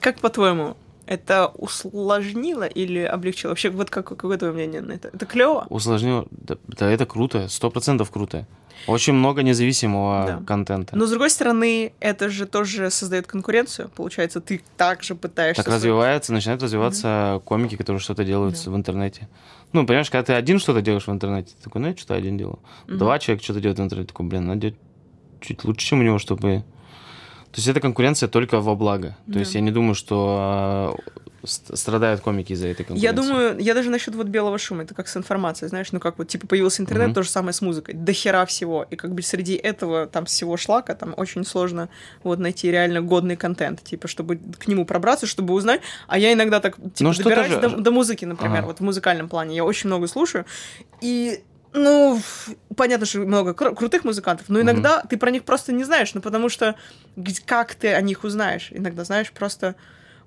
Как по-твоему, Это усложнило или облегчило? Вообще, вот как, какое твое мнение на это? Это клево? Усложнил. Да, да это круто, сто процентов круто. Очень много независимого Да. контента. Но, с другой стороны, это же тоже создает конкуренцию. Получается, ты также пытаешься... так развивается, начинают развиваться комики, которые что-то делают Да. в интернете. Ну, понимаешь, когда ты один что-то делаешь в интернете, ты такой, ну, я что-то один делаю. Мгм. Два человека что-то делают в интернете, такой, блин, надо делать чуть лучше, чем у него, чтобы... То есть это конкуренция только во благо. То Да. есть я не думаю, что а, страдают комики из-за этой конкуренции. Я думаю, я даже насчет вот белого шума, это как с информацией, знаешь, ну как вот, типа, появился интернет, Мгм. то же самое с музыкой, до хера всего, и как бы среди этого, там, всего шлака, там, очень сложно вот найти реально годный контент, типа, чтобы к нему пробраться, чтобы узнать, а я иногда так, типа, Ну, добираюсь же- до, до музыки, например, Ага. вот в музыкальном плане, я очень много слушаю, и ну, понятно, что много кру- крутых музыкантов, но иногда ты про них просто не знаешь, ну, потому что как ты о них узнаешь? Иногда знаешь просто...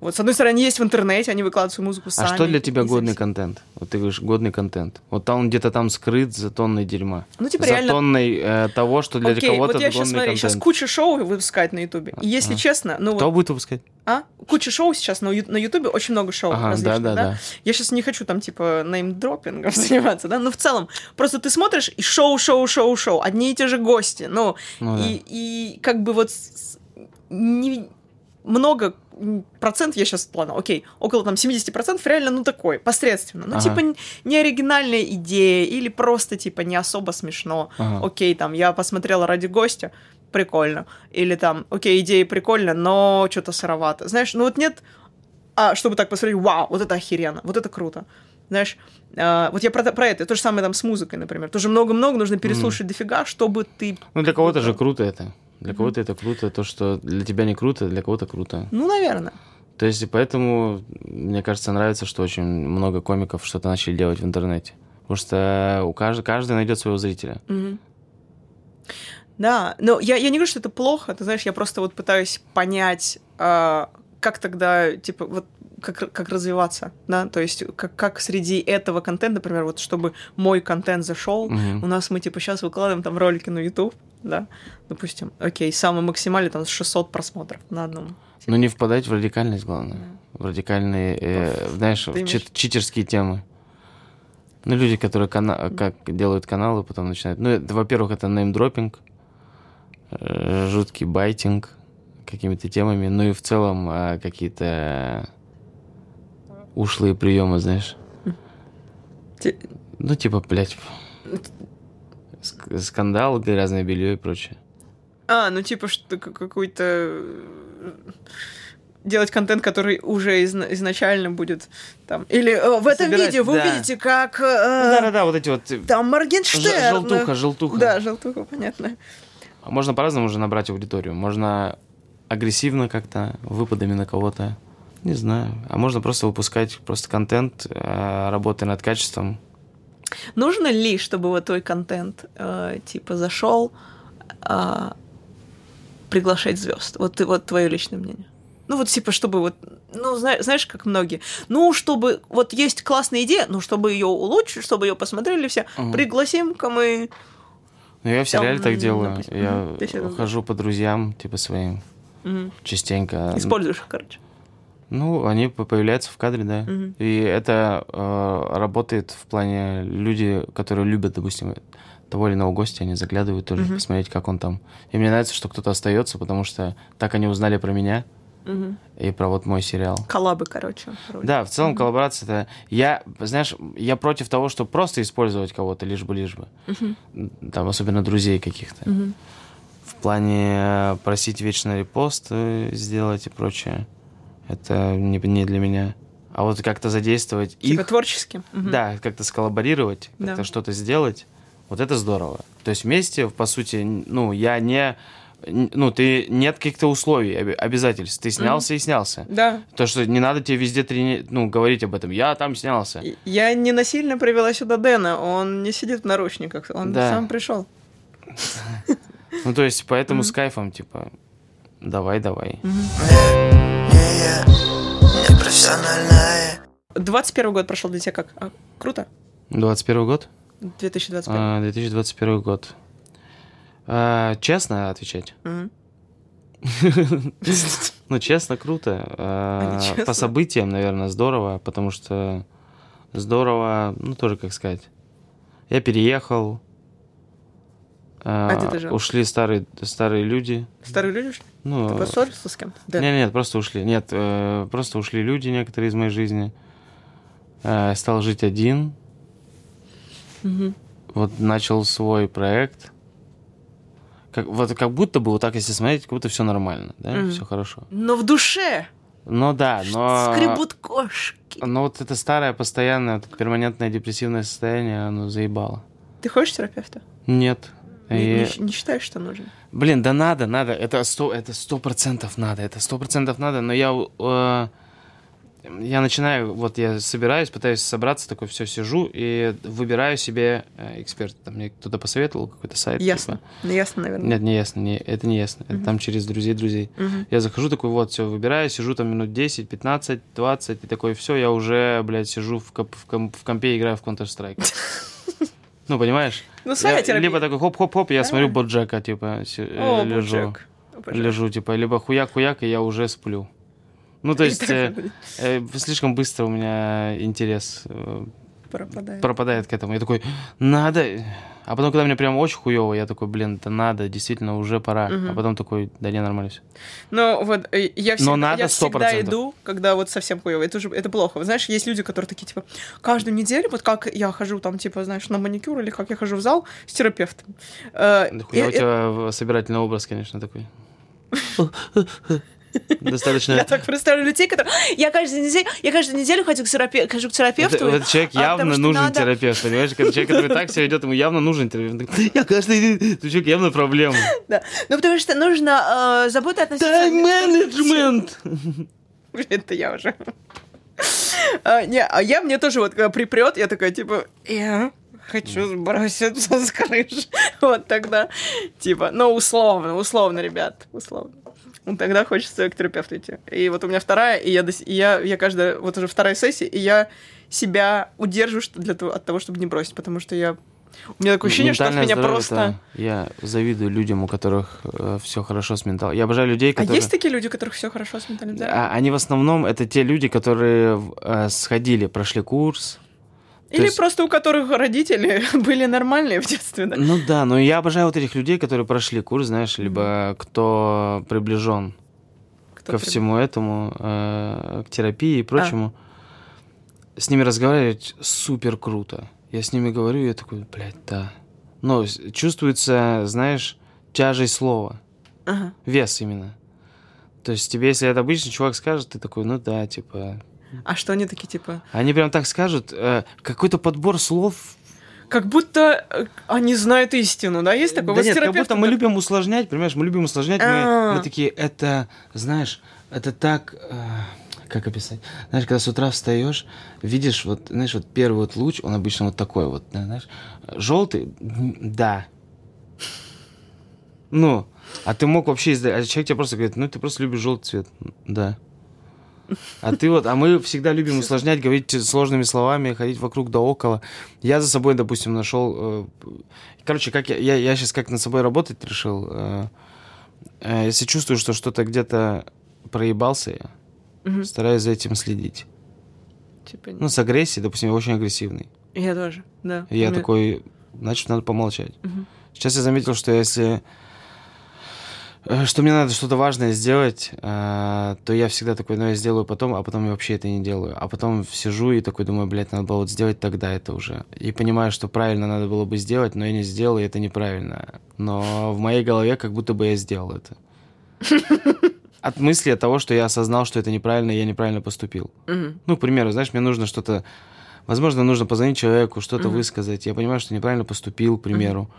Вот, с одной стороны, они есть в интернете, они выкладывают свою музыку А сами. что для тебя и годный совсем- контент? Вот ты говоришь, годный контент. Вот там где-то там скрыт за тонной дерьма. Ну, типа, за реально тонной э, того, что для Окей, кого-то вот я сейчас смотри, контент. сейчас куча шоу выпускают на Ютубе. И если Ага. честно, ну Кто вот, будет выпускать? а? Куча шоу сейчас на, Ютубе, очень много шоу Ага, различных, да, да, да? да. Я сейчас не хочу там, типа, неймдропингом <laughs> заниматься, да? Но в целом, просто ты смотришь, и шоу, шоу, шоу, шоу, одни и те же гости, ну, Ну да. и, и как бы вот не, много процент, я сейчас, ладно, окей, около там 70% реально, ну, такой, посредственно. Ну, Ага. типа, не оригинальная идея или просто, типа, не особо смешно. Ага. Окей, там, я посмотрела ради гостя, прикольно. Или там, окей, идея прикольная, но что-то сыровато. Знаешь, ну вот нет, а чтобы так посмотреть, вау, вот это охеренно, вот это круто. Знаешь, а, вот я про, про это, то же самое там с музыкой, например. Тоже много-много нужно переслушать дофига, чтобы ты... Ну, для кого-то же круто это. Для кого-то это круто. То, что для тебя не круто, для кого-то круто. Ну, наверное. То есть, и поэтому, мне кажется, нравится, что очень много комиков что-то начали делать в интернете. Потому что у каждый, каждый найдет своего зрителя. Да, но я, я не говорю, что это плохо, ты знаешь, я просто вот пытаюсь понять, а, как тогда, типа, вот как, как развиваться, да, то есть как, как среди этого контента, например, вот чтобы мой контент зашел, Мгм. у нас мы, типа, сейчас выкладываем там ролики на YouTube, да, допустим, окей, самый максимальный там 600 просмотров на одном. Но не впадать в радикальность, главное. В радикальные, э, знаешь, в имеешь- чит- читерские темы. Ну, люди, которые кана- как делают каналы, потом начинают... Ну, это, во-первых, это неймдропинг, э, жуткий байтинг какими-то темами, ну и в целом э, какие-то ушлые приемы, знаешь. Те- Ну, типа, блядь, скандал, грязное белье и прочее. А, ну типа что какой-то э, делать контент, который уже изна- изначально будет там. Или э, в этом Собирать, видео вы да. увидите, как э, Да-да-да, вот эти вот... э, там Моргенштерн. Желтуха, желтуха. Да, желтуха, понятно. А Можно по-разному уже набрать аудиторию. Можно агрессивно как-то, выпадами на кого-то. Не знаю. А можно просто выпускать просто контент, э, работая над качеством. Нужно ли, чтобы вот твой контент э, типа зашел, а, приглашать звезд? Вот ты вот твое личное мнение. Ну вот типа, чтобы вот, ну зна- знаешь, как многие, ну чтобы вот есть классная идея, но чтобы ее улучшить, чтобы ее посмотрели все, Мгм. пригласим-ка мы. Ну, я в сериале Там, так делаю. допустим, Я хожу по друзьям, типа своим, Мгм. частенько. Используешь, короче. Ну, они по- появляются в кадре, да. Мгм. И это э, работает в плане люди, которые любят, допустим, того или иного гостя, они заглядывают тоже Мгм. посмотреть, как он там. И мне нравится, что кто-то остается, потому что так они узнали про меня Мгм. и про вот мой сериал. Коллабы, короче. вроде. Да, в целом коллаборация это... Я, знаешь, я против того, чтобы просто использовать кого-то, лишь бы, лишь бы. Мгм. Там, особенно друзей каких-то. Мгм. В плане э, просить вечно репост э, сделать и прочее. Это не, не для меня. А вот как-то задействовать Типа их, творчески. Да, как-то сколлаборировать, Да. как-то что-то сделать, вот это здорово. То есть вместе, по сути, ну, я не... Ну, ты нет каких-то условий, обязательств. Ты снялся и снялся. Да. То, что не надо тебе везде трени... ну, говорить об этом. Я там снялся. Я не насильно привела сюда Дэна, он не сидит в наручниках, он Да. сам пришел. <laughs> Ну, то есть, поэтому с кайфом, типа, давай, давай. Не я, непрофессиональная 21 год прошел для тебя как? А, круто. 21 год? 2021. А, 2021 год. А, честно отвечать? <laughs> Ну, честно, круто. А, честно? По событиям, наверное, здорово, потому что здорово, ну, тоже как сказать. Я переехал. А, где ты жил? Ушли старые, старые люди. Старые люди ушли? Ну, Ты поссорился с кем-то? Да. Нет, нет, просто ушли. Нет, э, просто ушли люди некоторые из моей жизни. Э, стал жить один. Мгм. Вот начал свой проект. Как, вот как будто бы, вот так если смотреть, как будто все нормально, да, Мгм. все хорошо. Но в душе Ну да, но... скребут кошки. Но вот это старое, постоянное, вот перманентное депрессивное состояние, оно заебало. Ты ходишь к терапевту? Нет. Не, И- не щ- не считаешь, что нужно? Блин, да надо, надо. Это сто, это сто процентов надо. Это сто процентов надо. Но я, э, я начинаю, вот я собираюсь, пытаюсь собраться, такой все сижу и выбираю себе э, эксперта. Там мне кто-то посоветовал какой-то сайт. Ясно. типа. Ну, ясно, наверное. Нет, не ясно, не, это не ясно. Это там через друзей друзей. Мгм. Я захожу такой, вот, все, выбираю, сижу там минут 10, 15, 20, и такой, все, я уже, блядь, сижу в, коп- в, в компе и играю в Counter-Strike. <laughs> Ну, понимаешь? Ну, своя Я. Либо такой хоп-хоп-хоп, я смотрю Боджека, типа, э, О, лежу. Боджек. Лежу, типа, либо хуяк-хуяк, и я уже сплю. Ну, то есть, э, э, слишком быстро у меня интерес э, пропадает. пропадает к этому. Я такой, надо. А потом, когда мне прям очень хуево, я такой, блин, это надо, действительно, уже пора. Мгм. А потом такой, да не, нормально все. Но вот э, я всегда, надо я всегда 100%. иду, когда вот совсем хуево. Это уже это плохо. Знаешь, есть люди, которые такие, типа, каждую неделю, вот как я хожу там, типа, знаешь, на маникюр или как я хожу в зал с терапевтом. Э, Нахуя у тебя собирательный образ, конечно, такой. <laughs> Достаточно... Я так представляю людей, которые... Я каждую неделю, я каждую неделю хожу к, терапе- хожу к терапевту. Это- этот человек а, явно что нужен надо- терапевт, понимаешь? Когда человек, который так себя ведет, ему явно нужен терапевт. Я каждый день... Человек явно проблема. Да. Ну, потому что нужно э, забота относиться... Тайм-менеджмент! Это я уже. А, не, а я мне тоже вот, когда припрет, я такая, типа, я хочу сброситься с крыши. <laughs> Вот тогда, типа, ну, условно, условно, ребят, условно. Ну, Тогда хочется к терапевту идти. И вот у меня вторая, и я, и я, я каждая, вот уже вторая сессия, и я себя удерживаю что- для того, от того, чтобы не бросить, потому что я... У меня такое ощущение, что от Ментальное меня здоровье просто... это- Я завидую людям, у которых все хорошо с менталом. Я обожаю людей, А которые... есть такие люди, у которых все хорошо с ментальным здоровьем? А, Они в основном это те люди, которые э, сходили, прошли курс. Или есть- просто у которых родители <laughs> были нормальные в детстве, да? Ну да, но я обожаю вот этих людей, которые прошли курс, знаешь, либо кто приближен Кто ко прям- всему этому, э, к терапии А. и прочему. С ними разговаривать супер круто. Я с ними говорю, я такой, блядь, да. Но с- чувствуется, знаешь, тяжесть слова. Ага. Вес именно. То есть тебе, если это обычный чувак скажет, ты такой, ну да, типа... А что они такие, типа, Они прям так скажут, э, какой-то подбор слов. как будто э, они знают истину, да? Есть такое? да Вот нет, как будто мы любим усложнять, понимаешь, мы любим усложнять, мы, А. мы такие, это, знаешь, это так... э, как описать? Знаешь, когда с утра встаешь, видишь, вот, знаешь, вот первый вот луч, он обычно вот такой вот, да, знаешь, желтый, да. Ну, а ты мог вообще издать, а человек тебе просто говорит, ну, ты просто любишь желтый цвет, да. А ты вот, а мы всегда любим усложнять, говорить сложными словами, ходить вокруг да около. Я за собой, допустим, нашел, э, короче, как я, я, я сейчас как над собой работать решил. э, э, если чувствую, что что-то где-то проебался, я Мгм. стараюсь за этим следить. Типа, Ну, с агрессией, допустим, я очень агрессивный. я тоже, да. И я меня- такой, значит, надо помолчать. Мгм. Сейчас я заметил, что если что мне надо что-то важное сделать, э, то я всегда такой, ну, я сделаю потом, а потом я вообще это не делаю. А потом сижу и такой думаю, блядь, надо было вот сделать тогда это уже. И понимаю, что правильно надо было бы сделать, но я не сделал, и это неправильно. Но в моей голове как будто бы я сделал это. <laughs> От мысли, от того, что я осознал, что это неправильно, и я неправильно поступил. Ну, к примеру, знаешь, мне нужно что-то... Возможно, нужно позвонить человеку, что-то высказать. Я понимаю, что неправильно поступил, к примеру.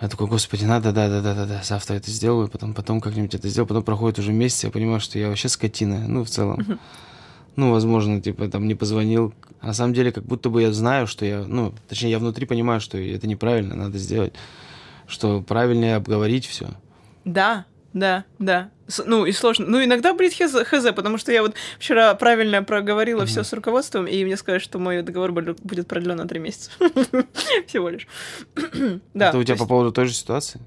Я такой, господи, надо, да, да, да, да, да, завтра это сделаю, потом, потом как-нибудь это сделаю, потом проходит уже месяц, я понимаю, что я вообще скотина, ну, в целом. Ну, возможно, типа, там, не позвонил. А на самом деле, как будто бы я знаю, что я, ну, точнее, я внутри понимаю, что это неправильно, надо сделать. Что правильнее обговорить все. Да, да, да. С- Ну, и сложно. Ну, иногда, блядь, хз, хз, потому что я вот вчера правильно проговорила все с руководством, и мне сказали, что мой договор бу- будет продлен на три месяца. <laughs> Всего лишь. <clears throat> Да. это у тебя по поводу той же ситуации?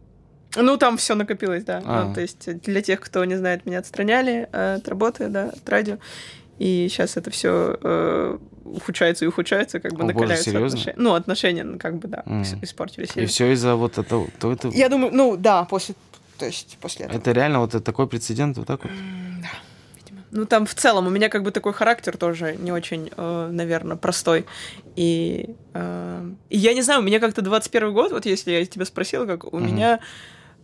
Ну, там все накопилось, да. А. Ну, то есть для тех, кто не знает, меня отстраняли э, от работы, да, от радио. И сейчас это все ухудшается и ухудшается, как бы О, боже, накаляются серьезно? отношения. Ну, отношения, ну, как бы, да, с- испортились. И все из-за вот этого. То это, Я думаю, ну, да, после, то есть после этого. это реально вот такой прецедент, вот так вот. Ну, там в целом у меня как бы такой характер тоже не очень, наверное, простой. И, э, и я не знаю, у меня как-то 21 год, вот если я тебя спросила, как у Мгм. меня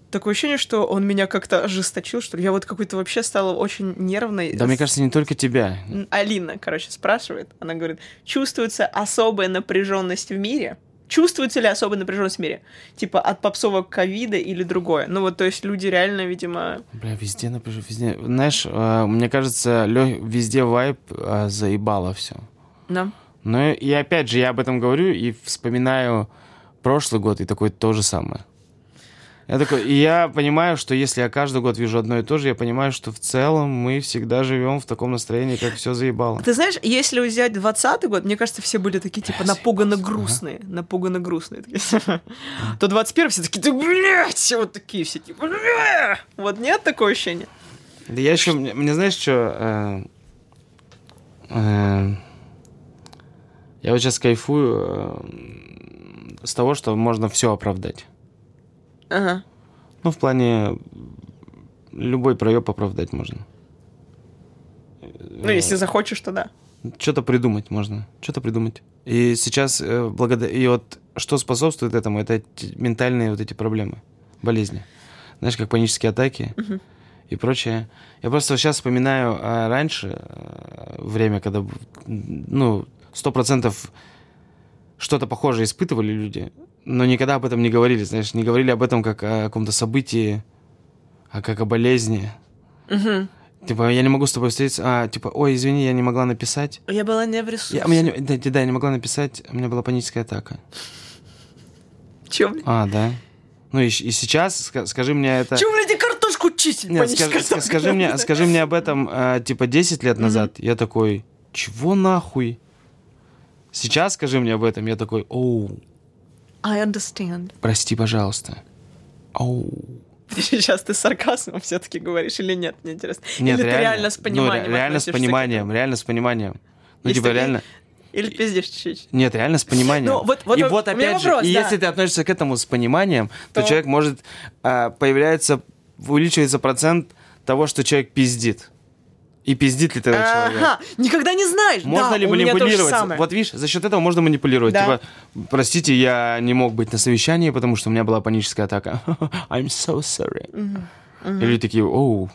такое ощущение, что он меня как-то ожесточил, что ли. Я вот какой-то вообще стала очень нервной. Да, мне кажется, не только тебя. Алина, короче, спрашивает, она говорит, чувствуется особая напряженность в мире? Чувствуется ли особая напряженность в мире? Типа от попсовок ковида или другое? Ну вот, то есть люди реально, видимо... Бля, везде напишу, везде. Знаешь, э, мне кажется, лё- везде вайп э, заебало все. Да. Но и опять же, я об этом говорю и вспоминаю прошлый год, и такой то же самое. Я такой, и я понимаю, что если я каждый год вижу одно и то же, я понимаю, что в целом мы всегда живем в таком настроении, как все заебало. Ты знаешь, если взять 20 год, мне кажется, все были такие, типа, напуганно грустные. Напуганно грустные. <laughs> То 21 все такие, да, блядь, вот такие все, типа! Вот нет такого ощущения? Да я еще, мне, знаешь, что... я вот сейчас кайфую э, с того, что можно все оправдать. Ага. Ну, в плане любой проеб оправдать можно. Ну, если захочешь, то да. Что-то придумать можно. Что-то придумать. И сейчас, э, благодаря... И вот что способствует этому, это ментальные вот эти проблемы, болезни. Знаешь, как панические атаки и прочее. Я просто сейчас вспоминаю а, раньше э, время, когда, ну, сто процентов что-то похожее испытывали люди, но никогда об этом не говорили, знаешь, не говорили об этом как о каком-то событии, а как о болезни. Мгм. Типа, я не могу с тобой встретиться. А, типа, ой, извини, я не могла написать. Я была не в ресурсе. Я, меня не, да, да, я не могла написать, у меня была паническая атака. Блядь? А, да. Ну и, и сейчас ска- скажи мне это... Чё, блядь, картошку чистить? Нет, скажи, ска- атака? скажи мне, <laughs> скажи мне об этом э, типа 10 лет назад. Я такой, чего нахуй? Сейчас скажи мне об этом. Я такой, оу, I understand. прости, пожалуйста. Оу. Сейчас ты с сарказмом все-таки говоришь или нет? Мне интересно. Нет, или реально, ты реально с ну, пониманием ре- реально с к пониманием, реально с пониманием. Ну, Есть типа, такие- реально... Или пиздишь чуть-чуть? Нет, реально с пониманием. Ну, вот- вот и вот опять же, вопрос, и да. если ты относишься к этому с пониманием, то, То- человек может а, появляется, увеличивается процент того, что человек пиздит. И пиздит ли тогда человек? Ага, никогда не знаешь. Можно да, ли манипулировать? Вот видишь, за счет этого можно манипулировать. Да. Типа, простите, я не мог быть на совещании, потому что у меня была паническая атака. <laughs> I'm so sorry. Или такие, оу,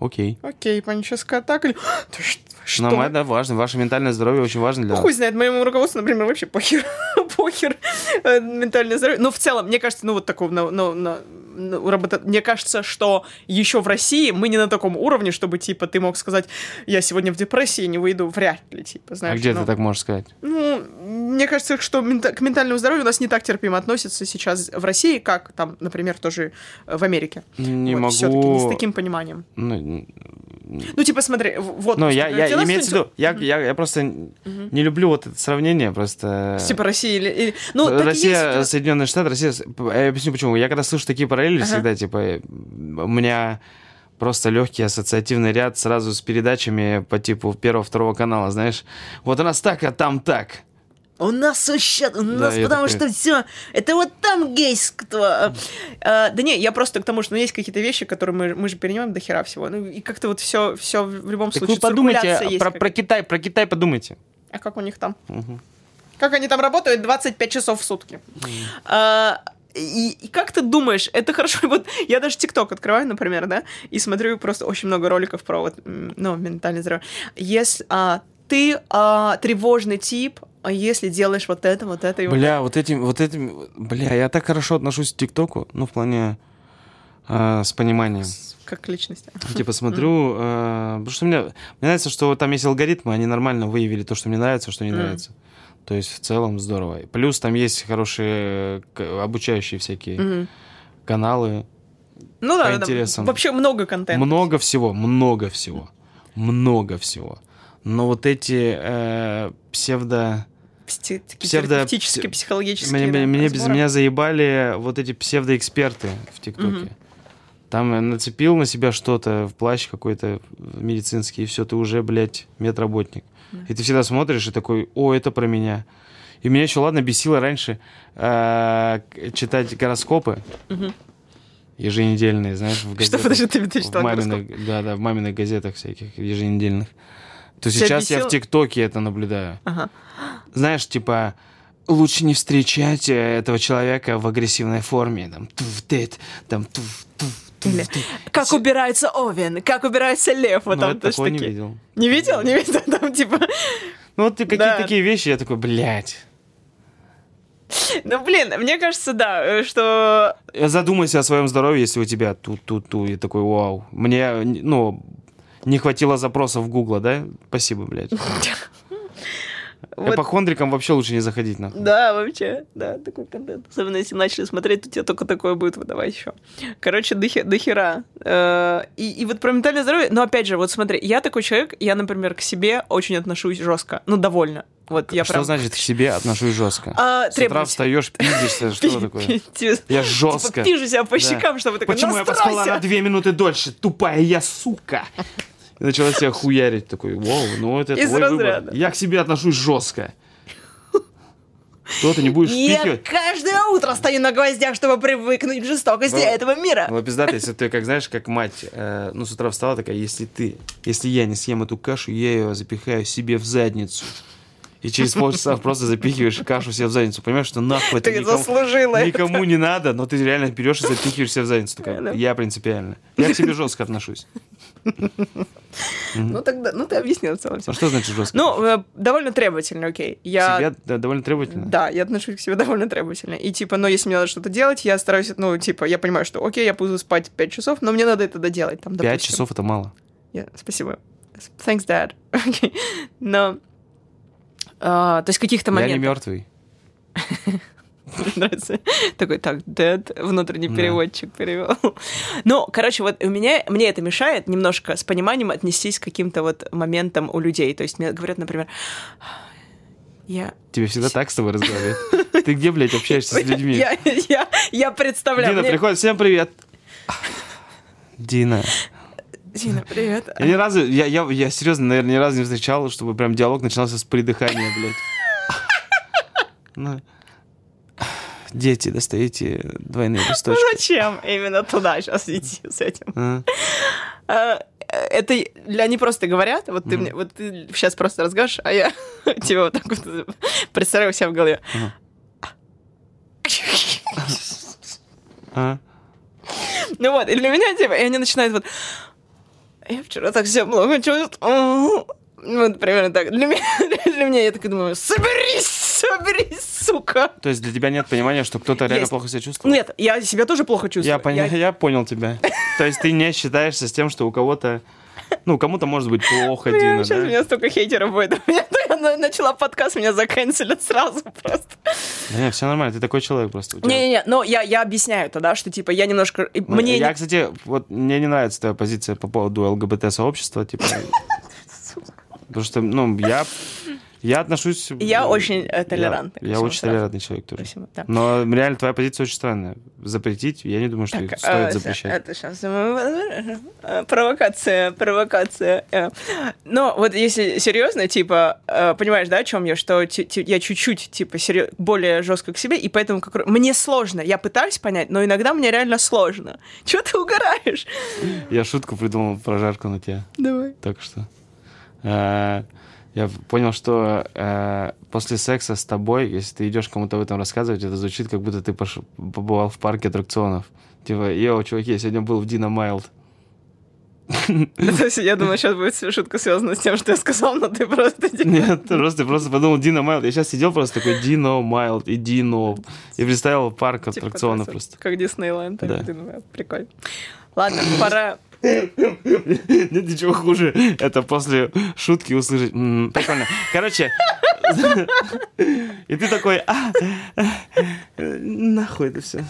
окей. Окей, паническая атака. или- Ты ш- что? Но это важно, ваше ментальное здоровье очень важно для Ну, хуй знает, моему руководству, например, вообще похер, <laughs> похер э, ментальное здоровье. Но в целом, мне кажется, ну вот такого, на, на- на- на- работа- мне кажется, что еще в России мы не на таком уровне, чтобы, типа, ты мог сказать, я сегодня в депрессии, не выйду, вряд ли, типа, А знаешь. где ну, ты так можешь сказать? Ну, мне кажется, что к ментальному здоровью у нас не так терпимо относятся сейчас в России, как там, например, тоже э, в Америке. Не Вот, всё-таки не с могу... таким пониманием. Ну, Ну, типа, смотри, вот... Ну, я, я взяла имеется в виду, я, я, я просто не люблю вот это сравнение, просто... Типа России или... или- Ну, Россия, есть. Соединенные Штаты, Россия... Я объясню почему. Я когда слышу такие параллели, Ага. всегда, типа, э, у меня просто легкий ассоциативный ряд сразу с передачами по типу первого-второго канала, знаешь. Вот у нас так, а там так. У нас вообще, у нас, я потому что все, это вот там гейство. А, да не, я просто к тому, что ну, есть какие-то вещи, которые мы, мы же перенимаем до хера всего. Ну, и как-то вот все, все в любом Так случае вы подумайте про, про Китай, про Китай подумайте. А как у них там? Мгм. Как они там работают 25 часов в сутки. А, и, и как ты думаешь, это хорошо? <laughs> Вот я даже ТикТок открываю, например, да, и смотрю просто очень много роликов про вот, ну, ментальное здоровье. Если а, ты а, тревожный тип, а если делаешь вот это, вот это и Бля, вот этим, вот этим, бля, я так хорошо отношусь к ТикТоку, ну, в плане э, с пониманием. как к личности. Типа смотрю, э, потому что мне, мне нравится, что там есть алгоритмы, они нормально выявили то, что мне нравится, что не Мгм. нравится. То есть в целом здорово. Плюс там есть хорошие обучающие всякие Мгм. каналы. Ну да, По да, да. интересам. вообще много контента. Много всего, много всего, много всего. Но вот эти э, псевдо псти- такие Псевдо- психологические Меня, да, без- разборы. меня заебали вот эти псевдоэксперты в ТикТоке. Мгм. Там нацепил на себя что-то, в плащ какой-то медицинский, и все, ты уже, блядь, медработник. И ты всегда смотришь и такой, о, это про меня. И меня еще, ладно, бесило раньше э, читать гороскопы Мгм. еженедельные, знаешь, в <laughs> Что, газетах. подожди, ты, ты в читал маминых, да, да, в маминых газетах всяких еженедельных. То сейчас я в ТикТоке это наблюдаю. Ага. Знаешь, типа, лучше не встречать э, этого человека в агрессивной форме. Там, туф, тет, там, туф, туф, Или. Как убирается Овен, как убирается Лев, вот Ну, там тоже такого не такие. видел. Не видел? Не видел? Там типа... Ну, вот ты какие-то Да. такие вещи, я такой, блядь. Ну, блин, мне кажется, да, э, что... Задумайся о своем здоровье, если у тебя тут-тут-ту, и такой, вау. Мне, ну, не хватило запросов в Гугла, да? Спасибо, блядь. Вот, Эпохондрикам вообще лучше не заходить, нахуй. да, вообще, да, такой контент. Особенно если начали смотреть, то тебе только такое будет выдавать еще. Короче, до, хе- до хера. Э, И, и вот про ментальное здоровье, но опять же, вот смотри, я такой человек, я, например, к себе очень отношусь жестко, ну, довольно. Вот я Что прям... значит к себе отношусь жестко? А, С утра встаешь, пиздишься, что такое? Типа, Я жестко. пижу себя по щекам, чтобы такой, Почему я поспала на две минуты дольше? Тупая я, сука! И начала себя хуярить. Такой, вау, ну это Из твой выбор. разряда. Я к себе отношусь жестко. Что ты не будешь Я впихивать? каждое утро стою на гвоздях, чтобы привыкнуть к жестокости Ну, этого мира. Ну, пиздато, если ты, как знаешь, как мать, э, ну, с утра встала такая, если ты, если я не съем эту кашу, я ее запихаю себе в задницу. И через полчаса просто запихиваешь кашу себе в задницу. Понимаешь, что нахуй это Ты никому, заслужила это. никому не надо, но ты реально берешь и запихиваешь себе в задницу. Такая, я принципиально. Я к себе жестко отношусь. Ну тогда, ну ты объяснил в целом. Ну, что значит жестко? Ну, э, довольно требовательно, окей. Я... Себя да, довольно требовательно. Да, я отношусь к себе довольно требовательно. И типа, но если мне надо что-то делать, я стараюсь, ну, типа, я понимаю, что окей, я буду спать 5 часов, но мне надо это доделать. Там, Пять допустим. часов это мало. Я- Спасибо. Thanks, Dad. <laughs> Окей. Но... а, то есть каких-то Я не моментов. мертвый. <laughs> Мне <laughs> нравится. Такой, так, Дэд, внутренний Да. переводчик перевел. <laughs> Ну, короче, вот у меня, мне это мешает немножко с пониманием отнестись к каким-то вот моментам у людей. То есть мне говорят, например, я... Тебе всегда так с тобой разговаривают. Ты где, блядь, общаешься с <laughs> людьми? Я, я, я представляю. Дина мне- приходит, всем привет. Дина. Дина, привет. Я ни разу, я, я, я серьезно, наверное, ни разу не встречал, чтобы прям диалог начинался с придыхания, блядь. Ну, Дети, достаете двойные <laughs> Ну листочки. зачем именно туда сейчас идти с этим? А? А, Это для они просто говорят, вот ты мне, вот ты сейчас просто разговариваешь, а я <laughs> тебе вот так вот представляю себя в голове. <laughs> Ну вот, и для меня, типа, и они начинают вот... Я вчера так себя плохо чувствую. Вот примерно так. Для меня, для меня я так думаю, соберись, соберись, сука. То есть для тебя нет понимания, что кто-то реально плохо себя чувствует? Нет, я себя тоже плохо чувствую. Я, поня- Я- я понял тебя. <laughs> То есть ты не считаешься с тем, что у кого-то... Ну, кому-то может быть плохо, Бля, Дина, сейчас у да? меня столько хейтеров будет. Я, я на- начала подкаст, меня заканцелят сразу просто. Да нет, все нормально, ты такой человек просто. у тебя- Не-не-не, но я, я объясняю тогда, что, типа, я немножко... Ну, Мне я, не- кстати, вот мне не нравится твоя позиция по поводу ЛГБТ-сообщества, типа... <laughs> Потому что, ну, я... Я отношусь... Я э, очень, э, я- толерантный Я, всему очень сразу. толерантный человек тоже. Спасибо, да. Но реально твоя позиция очень странная. Запретить, я не думаю, что Так, их стоит э, запрещать. Это сейчас провокация, провокация. Но вот если серьезно, типа, понимаешь, да, о чем я, что я чуть-чуть, типа, серьё- более жестко к себе, и поэтому как... мне сложно. Я пытаюсь понять, но иногда мне реально сложно. <laughs> Чего ты угораешь? Я шутку придумал про жарку на тебя Давай. только что. Я понял, что э, после секса с тобой, если ты идешь кому-то об этом рассказывать, это звучит, как будто ты пош- побывал в парке аттракционов. Типа, йоу, чуваки, я сегодня был в Дина Майлд. <laughs> Я думаю, сейчас будет шутка связана с тем, что я сказал, но ты просто... Нет, <laughs> просто, ты просто подумал Дина Майлд. Я сейчас сидел просто такой Дино Майлд и Дино. И представил парк типа, аттракционов просто. Как Диснейленд. Прикольно. Ладно, пора... Нет ничего хуже. Это после шутки услышать. «М, Прикольно. Короче. <laughs> И ты такой, а, нахуй это все.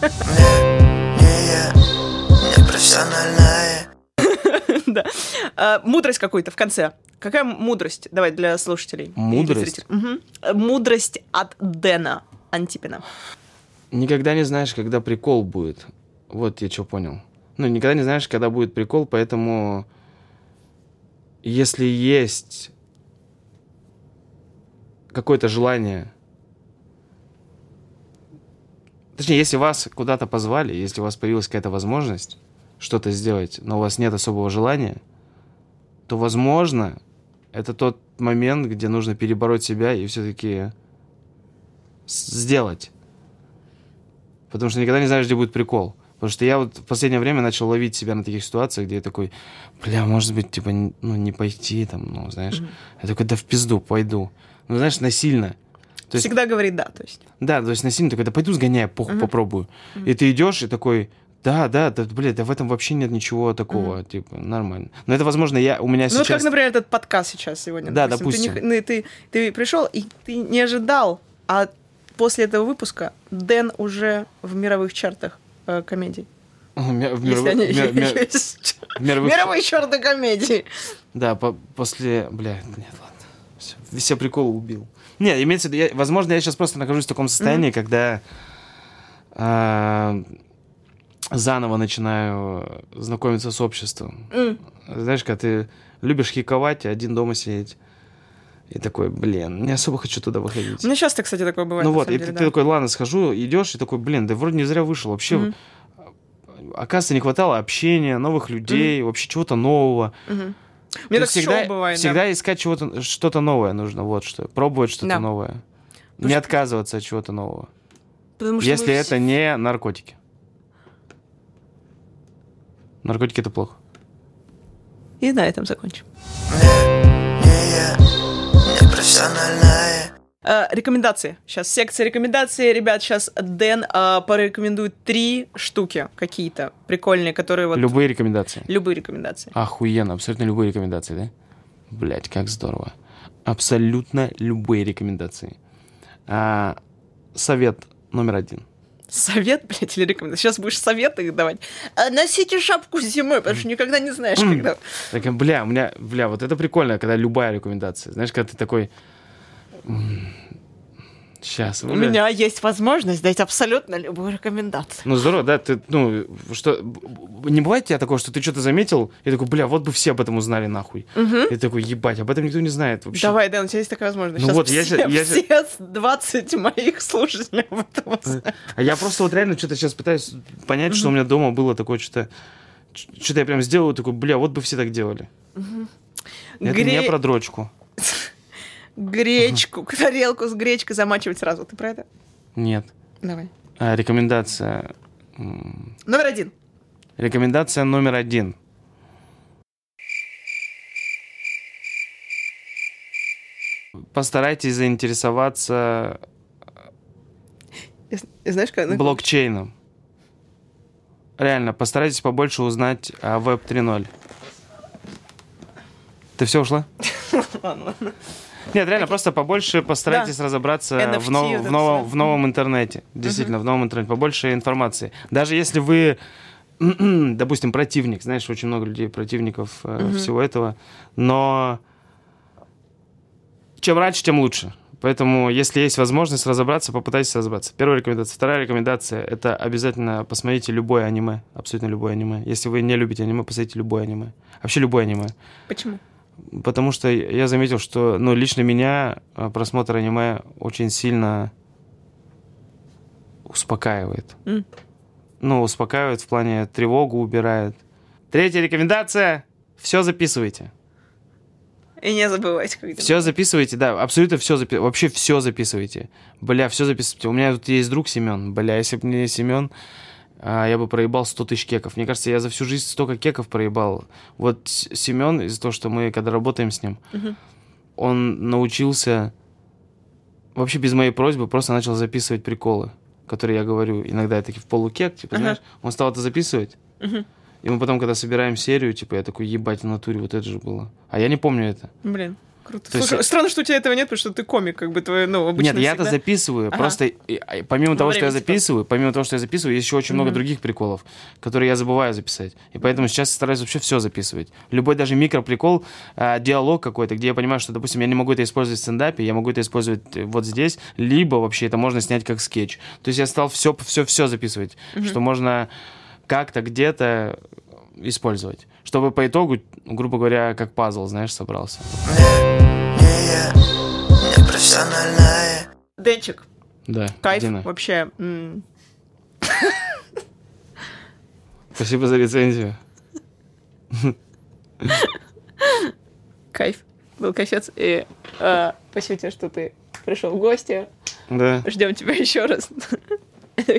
Да. А, мудрость какую-то в конце. Какая мудрость? Давай для слушателей. Мудрость? Мудрость от Дэна Антипина. Никогда не знаешь, когда прикол будет. Вот я что понял. Ну, никогда не знаешь, когда будет прикол, поэтому если есть какое-то желание, точнее, если вас куда-то позвали, если у вас появилась какая-то возможность что-то сделать, но у вас нет особого желания, то, возможно, это тот момент, где нужно перебороть себя и все-таки сделать. Потому что никогда не знаешь, где будет прикол. Потому что я вот в последнее время начал ловить себя на таких ситуациях, где я такой, бля, может быть, типа, ну, не пойти, там, ну, знаешь. Я такой, да в пизду, пойду. Ну, знаешь, насильно. То есть, Всегда говорит да, то есть. да, то есть насильно такой, да пойду сгоняю, похуй, попробую. И ты идешь и такой, да, да, да, блядь, да в этом вообще нет ничего такого, типа, нормально. Но это, возможно, я, у меня Ну сейчас... как, например, этот подкаст сейчас сегодня. Да, Ты, допустим. не- ну, ты, ты пришел, и ты не ожидал, а после этого выпуска Дэн уже в мировых чартах э, комедий. В они мир- мир- <laughs> мировых- Мировые чарты комедий. Да, по- после... Бля, нет, ладно. Все, все приколы убил. Не, имеется в виду, я- возможно, я сейчас просто нахожусь в таком состоянии, когда а, заново начинаю знакомиться с обществом. Знаешь, когда ты любишь хиковать, один дома сидеть. И такой, блин, не особо хочу туда выходить. У меня часто, кстати, такое бывает. ну вот, и деле, ты, да. ты такой, ладно, схожу, идешь, и такой, блин, да вроде не зря вышел. Вообще, Мгм. оказывается, не хватало общения, новых людей, вообще чего-то нового. То Мне так всегда, шоу бывает, да. всегда искать чего-то, что-то новое нужно, вот что. Пробовать что-то Да. новое. Потому не что- отказываться от чего-то нового. Потому что Если это не наркотики. Наркотики это плохо. все- И на этом закончим. Не я, непрофессиональная Э, рекомендации. Сейчас секция рекомендаций. Ребят, сейчас Дэн э, порекомендует три штуки какие-то прикольные, которые вот... Любые рекомендации. Любые рекомендации. Охуенно, абсолютно любые рекомендации, да? Блять, как здорово. Абсолютно любые рекомендации. А, совет номер один. Совет, <laughs> блядь, или рекомендация? Сейчас будешь советы давать. А, носите шапку зимой, потому что никогда не знаешь, когда... Так, бля, у меня, бля, вот это прикольно, когда любая рекомендация. Знаешь, когда ты такой... Сейчас. У меня есть возможность дать абсолютно любую рекомендацию. Ну, здорово, да, ты, ну, что, не бывает у тебя такого, что ты что-то заметил, и такой, бля, вот бы все об этом узнали нахуй. И ты такой, ебать, об этом никто не знает вообще. Давай, Дэн, у тебя есть такая возможность. Ну Сейчас вот, я все, я ща- все 20 моих слушателей об этом узнают. А я просто вот реально что-то сейчас пытаюсь понять, что у меня дома было такое что-то... Что-то я прям сделал, такой, бля, вот бы все так делали. Это Гре- не про дрочку. <laughs> Гречку, <laughs> тарелку с гречкой замачивать сразу. Ты про это? Нет. Давай. А, рекомендация... Номер один. Рекомендация номер один. Постарайтесь заинтересоваться знаешь, как... ну, блокчейном. Реально, постарайтесь побольше узнать о Web 3.0. Ты все ушла? <laughs> ладно, ладно. Нет, реально, просто побольше постарайтесь разобраться NFT, в, нов- в новом, в новом интернете. Действительно, в новом интернете. Побольше информации. Даже если вы, <clears throat> допустим, противник, знаешь, очень много людей противников э, всего этого, но чем раньше, тем лучше. Поэтому, если есть возможность разобраться, попытайтесь разобраться. Первая рекомендация. Вторая рекомендация – это обязательно посмотрите любое аниме, абсолютно любое аниме. Если вы не любите аниме, посмотрите любое аниме. Вообще любое аниме. Почему? Потому что я заметил, что, ну, лично меня э, просмотр аниме очень сильно успокаивает. М. Ну, успокаивает в плане тревогу убирает. Третья рекомендация. Все записывайте. И не забывайте, как Все записывайте, да, абсолютно все записывайте. Вообще все записывайте. Бля, все записывайте. У меня тут есть друг Семен. Бля, если бы не Семен, а, я бы проебал 100 тысяч кеков. Мне кажется, я за всю жизнь столько кеков проебал. Вот Семен, из-за того, что мы, когда работаем с ним, Мгм. он научился вообще без моей просьбы просто начал записывать приколы, которые я говорю. Иногда я таки в полукек, типа, Ага. знаешь, он стал это записывать. Мгм. И мы потом, когда собираем серию, типа, я такой, ебать, в натуре, вот это же было. А я не помню это. Блин. Круто. То есть Слушай, я- странно, что у тебя этого нет, потому что ты комик, как бы твой, ну, обычно Нет, я-то всегда. записываю. Ага. Просто и помимо Во того, что я типа. записываю, помимо того, что я записываю, есть еще очень много Мгм. других приколов, которые я забываю записать. И поэтому сейчас стараюсь вообще все записывать. Любой даже микроприкол, а, диалог какой-то, где я понимаю, что, допустим, я не могу это использовать в стендапе, я могу это использовать э, вот здесь, либо вообще это можно снять как скетч. То есть я стал все, все, все записывать, что можно как-то где-то использовать. Чтобы по итогу, грубо говоря, как пазл, знаешь, собрался. Денчик, Да, кайф Дина. вообще. Спасибо за рецензию. Кайф. Был кайфец. И э, спасибо тебе, что ты пришел в гости. Да. Ждем тебя еще раз. <laughs>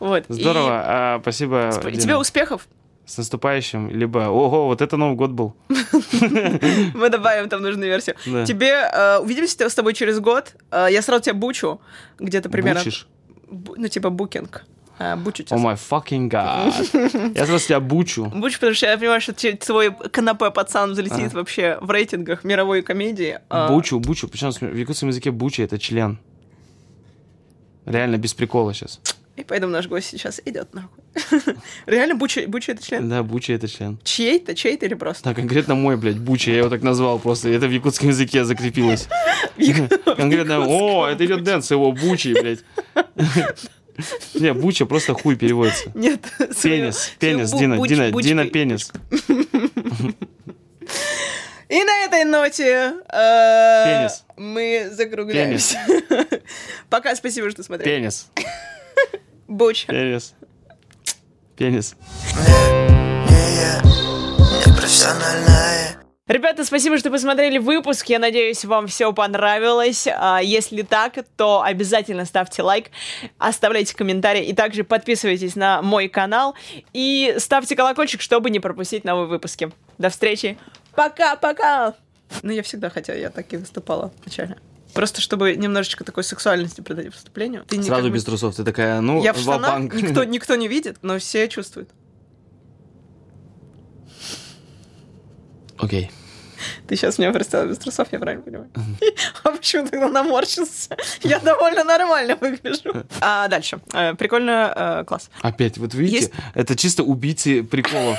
Вот. и Здорово, а, спасибо. сп- Дина. Тебе успехов. С наступающим, либо, ого, вот это Новый год был. <laughs> Мы добавим там нужную версию. Тебе э, увидимся с тобой через год. Э, я сразу тебя бучу. Где-то примерно. Бучишь? Ну, типа букинг. Э, бучу О тебя. май fucking god. Я сразу тебя бучу. Бучу, потому что я понимаю, что твой канапе пацан взлетит вообще в рейтингах мировой комедии. А, Бучу, бучу. Причем в якутском языке бучи это член. Реально, без прикола сейчас. И поэтому наш гость сейчас идет нахуй. <laughs> Реально, Буча, Буча это член? Да, бучи это член. Чей-то, чей-то или просто? Да, конкретно мой, блядь, бучи. Я его так назвал просто. Это в якутском языке закрепилось. <laughs> <laughs> Конкретно, о, это идет Дэн с его бучей, блядь. Не, буча просто хуй переводится. Нет. Пенис, пенис, Дина, Дина. Дина, пенис. И на этой ноте э, Пенис. мы закругляемся. Пока, спасибо, что смотрели. Пенис, Буч. пенис, пенис. Ребята, спасибо, что посмотрели выпуск. Я надеюсь, вам все понравилось. А, Если так, то обязательно ставьте лайк, оставляйте комментарии и также подписывайтесь на мой канал и ставьте колокольчик, чтобы не пропустить новые выпуски. До встречи. Пока-пока. Ну, я всегда хотела, я так и выступала вначале. Просто чтобы немножечко такой сексуальности придать выступлению. Ты Сразу как бы- без трусов. Ты такая, ну, Я в штанах, никто, <laughs> никто не видит, но все чувствуют. Окей. Ты сейчас меня представил без трусов, я правильно понимаю? <laughs> А почему тогда наморщился? Я довольно нормально выгляжу. А дальше. Э, Прикольно, э, класс. Опять, вот видите, это чисто убийцы приколов.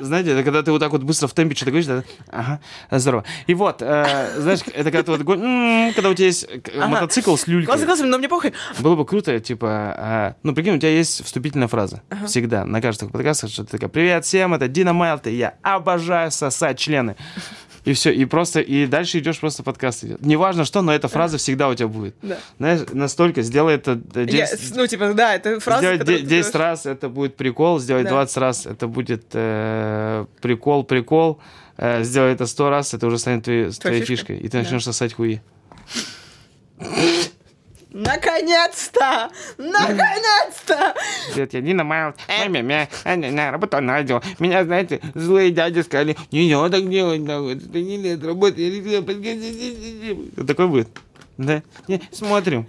Знаете, это когда ты вот так вот быстро в темпе что-то говоришь, да? ага, здорово. И вот, э, знаешь, это когда ты вот, когда у тебя есть Ага. мотоцикл с люлькой. Классно, классно, но мне похуй. Было бы круто, типа, а, ну, прикинь, у тебя есть вступительная фраза. Всегда, на каждых подкастах, что ты такая, привет всем, это Дина Майлта, я обожаю сосать члены. И все, и просто, и дальше идешь, просто подкаст идет. Неважно что, но эта фраза всегда у тебя будет. Да. Знаешь, настолько, сделай это э, Я- 10, ну, типа, да, это фраза, сделать которую де- ты 10 делаешь. раз, это будет прикол, сделать Да. 20 раз, это будет э, прикол, прикол, э, сделай это 100 раз, это уже станет твоей, твоей фишкой. фишкой, и ты Да. начнешь сосать хуи. Наконец-то! Наконец-то! Привет, я Дина Майлд. Мя-мя-мя. А-ня-ня, работаю на радио. Меня, знаете, злые дяди сказали, не надо так делать, нахуй. Это не лет работы. Я решила подготовить». Вот Такой будет. Да? Не, смотрим.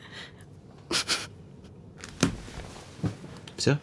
Все?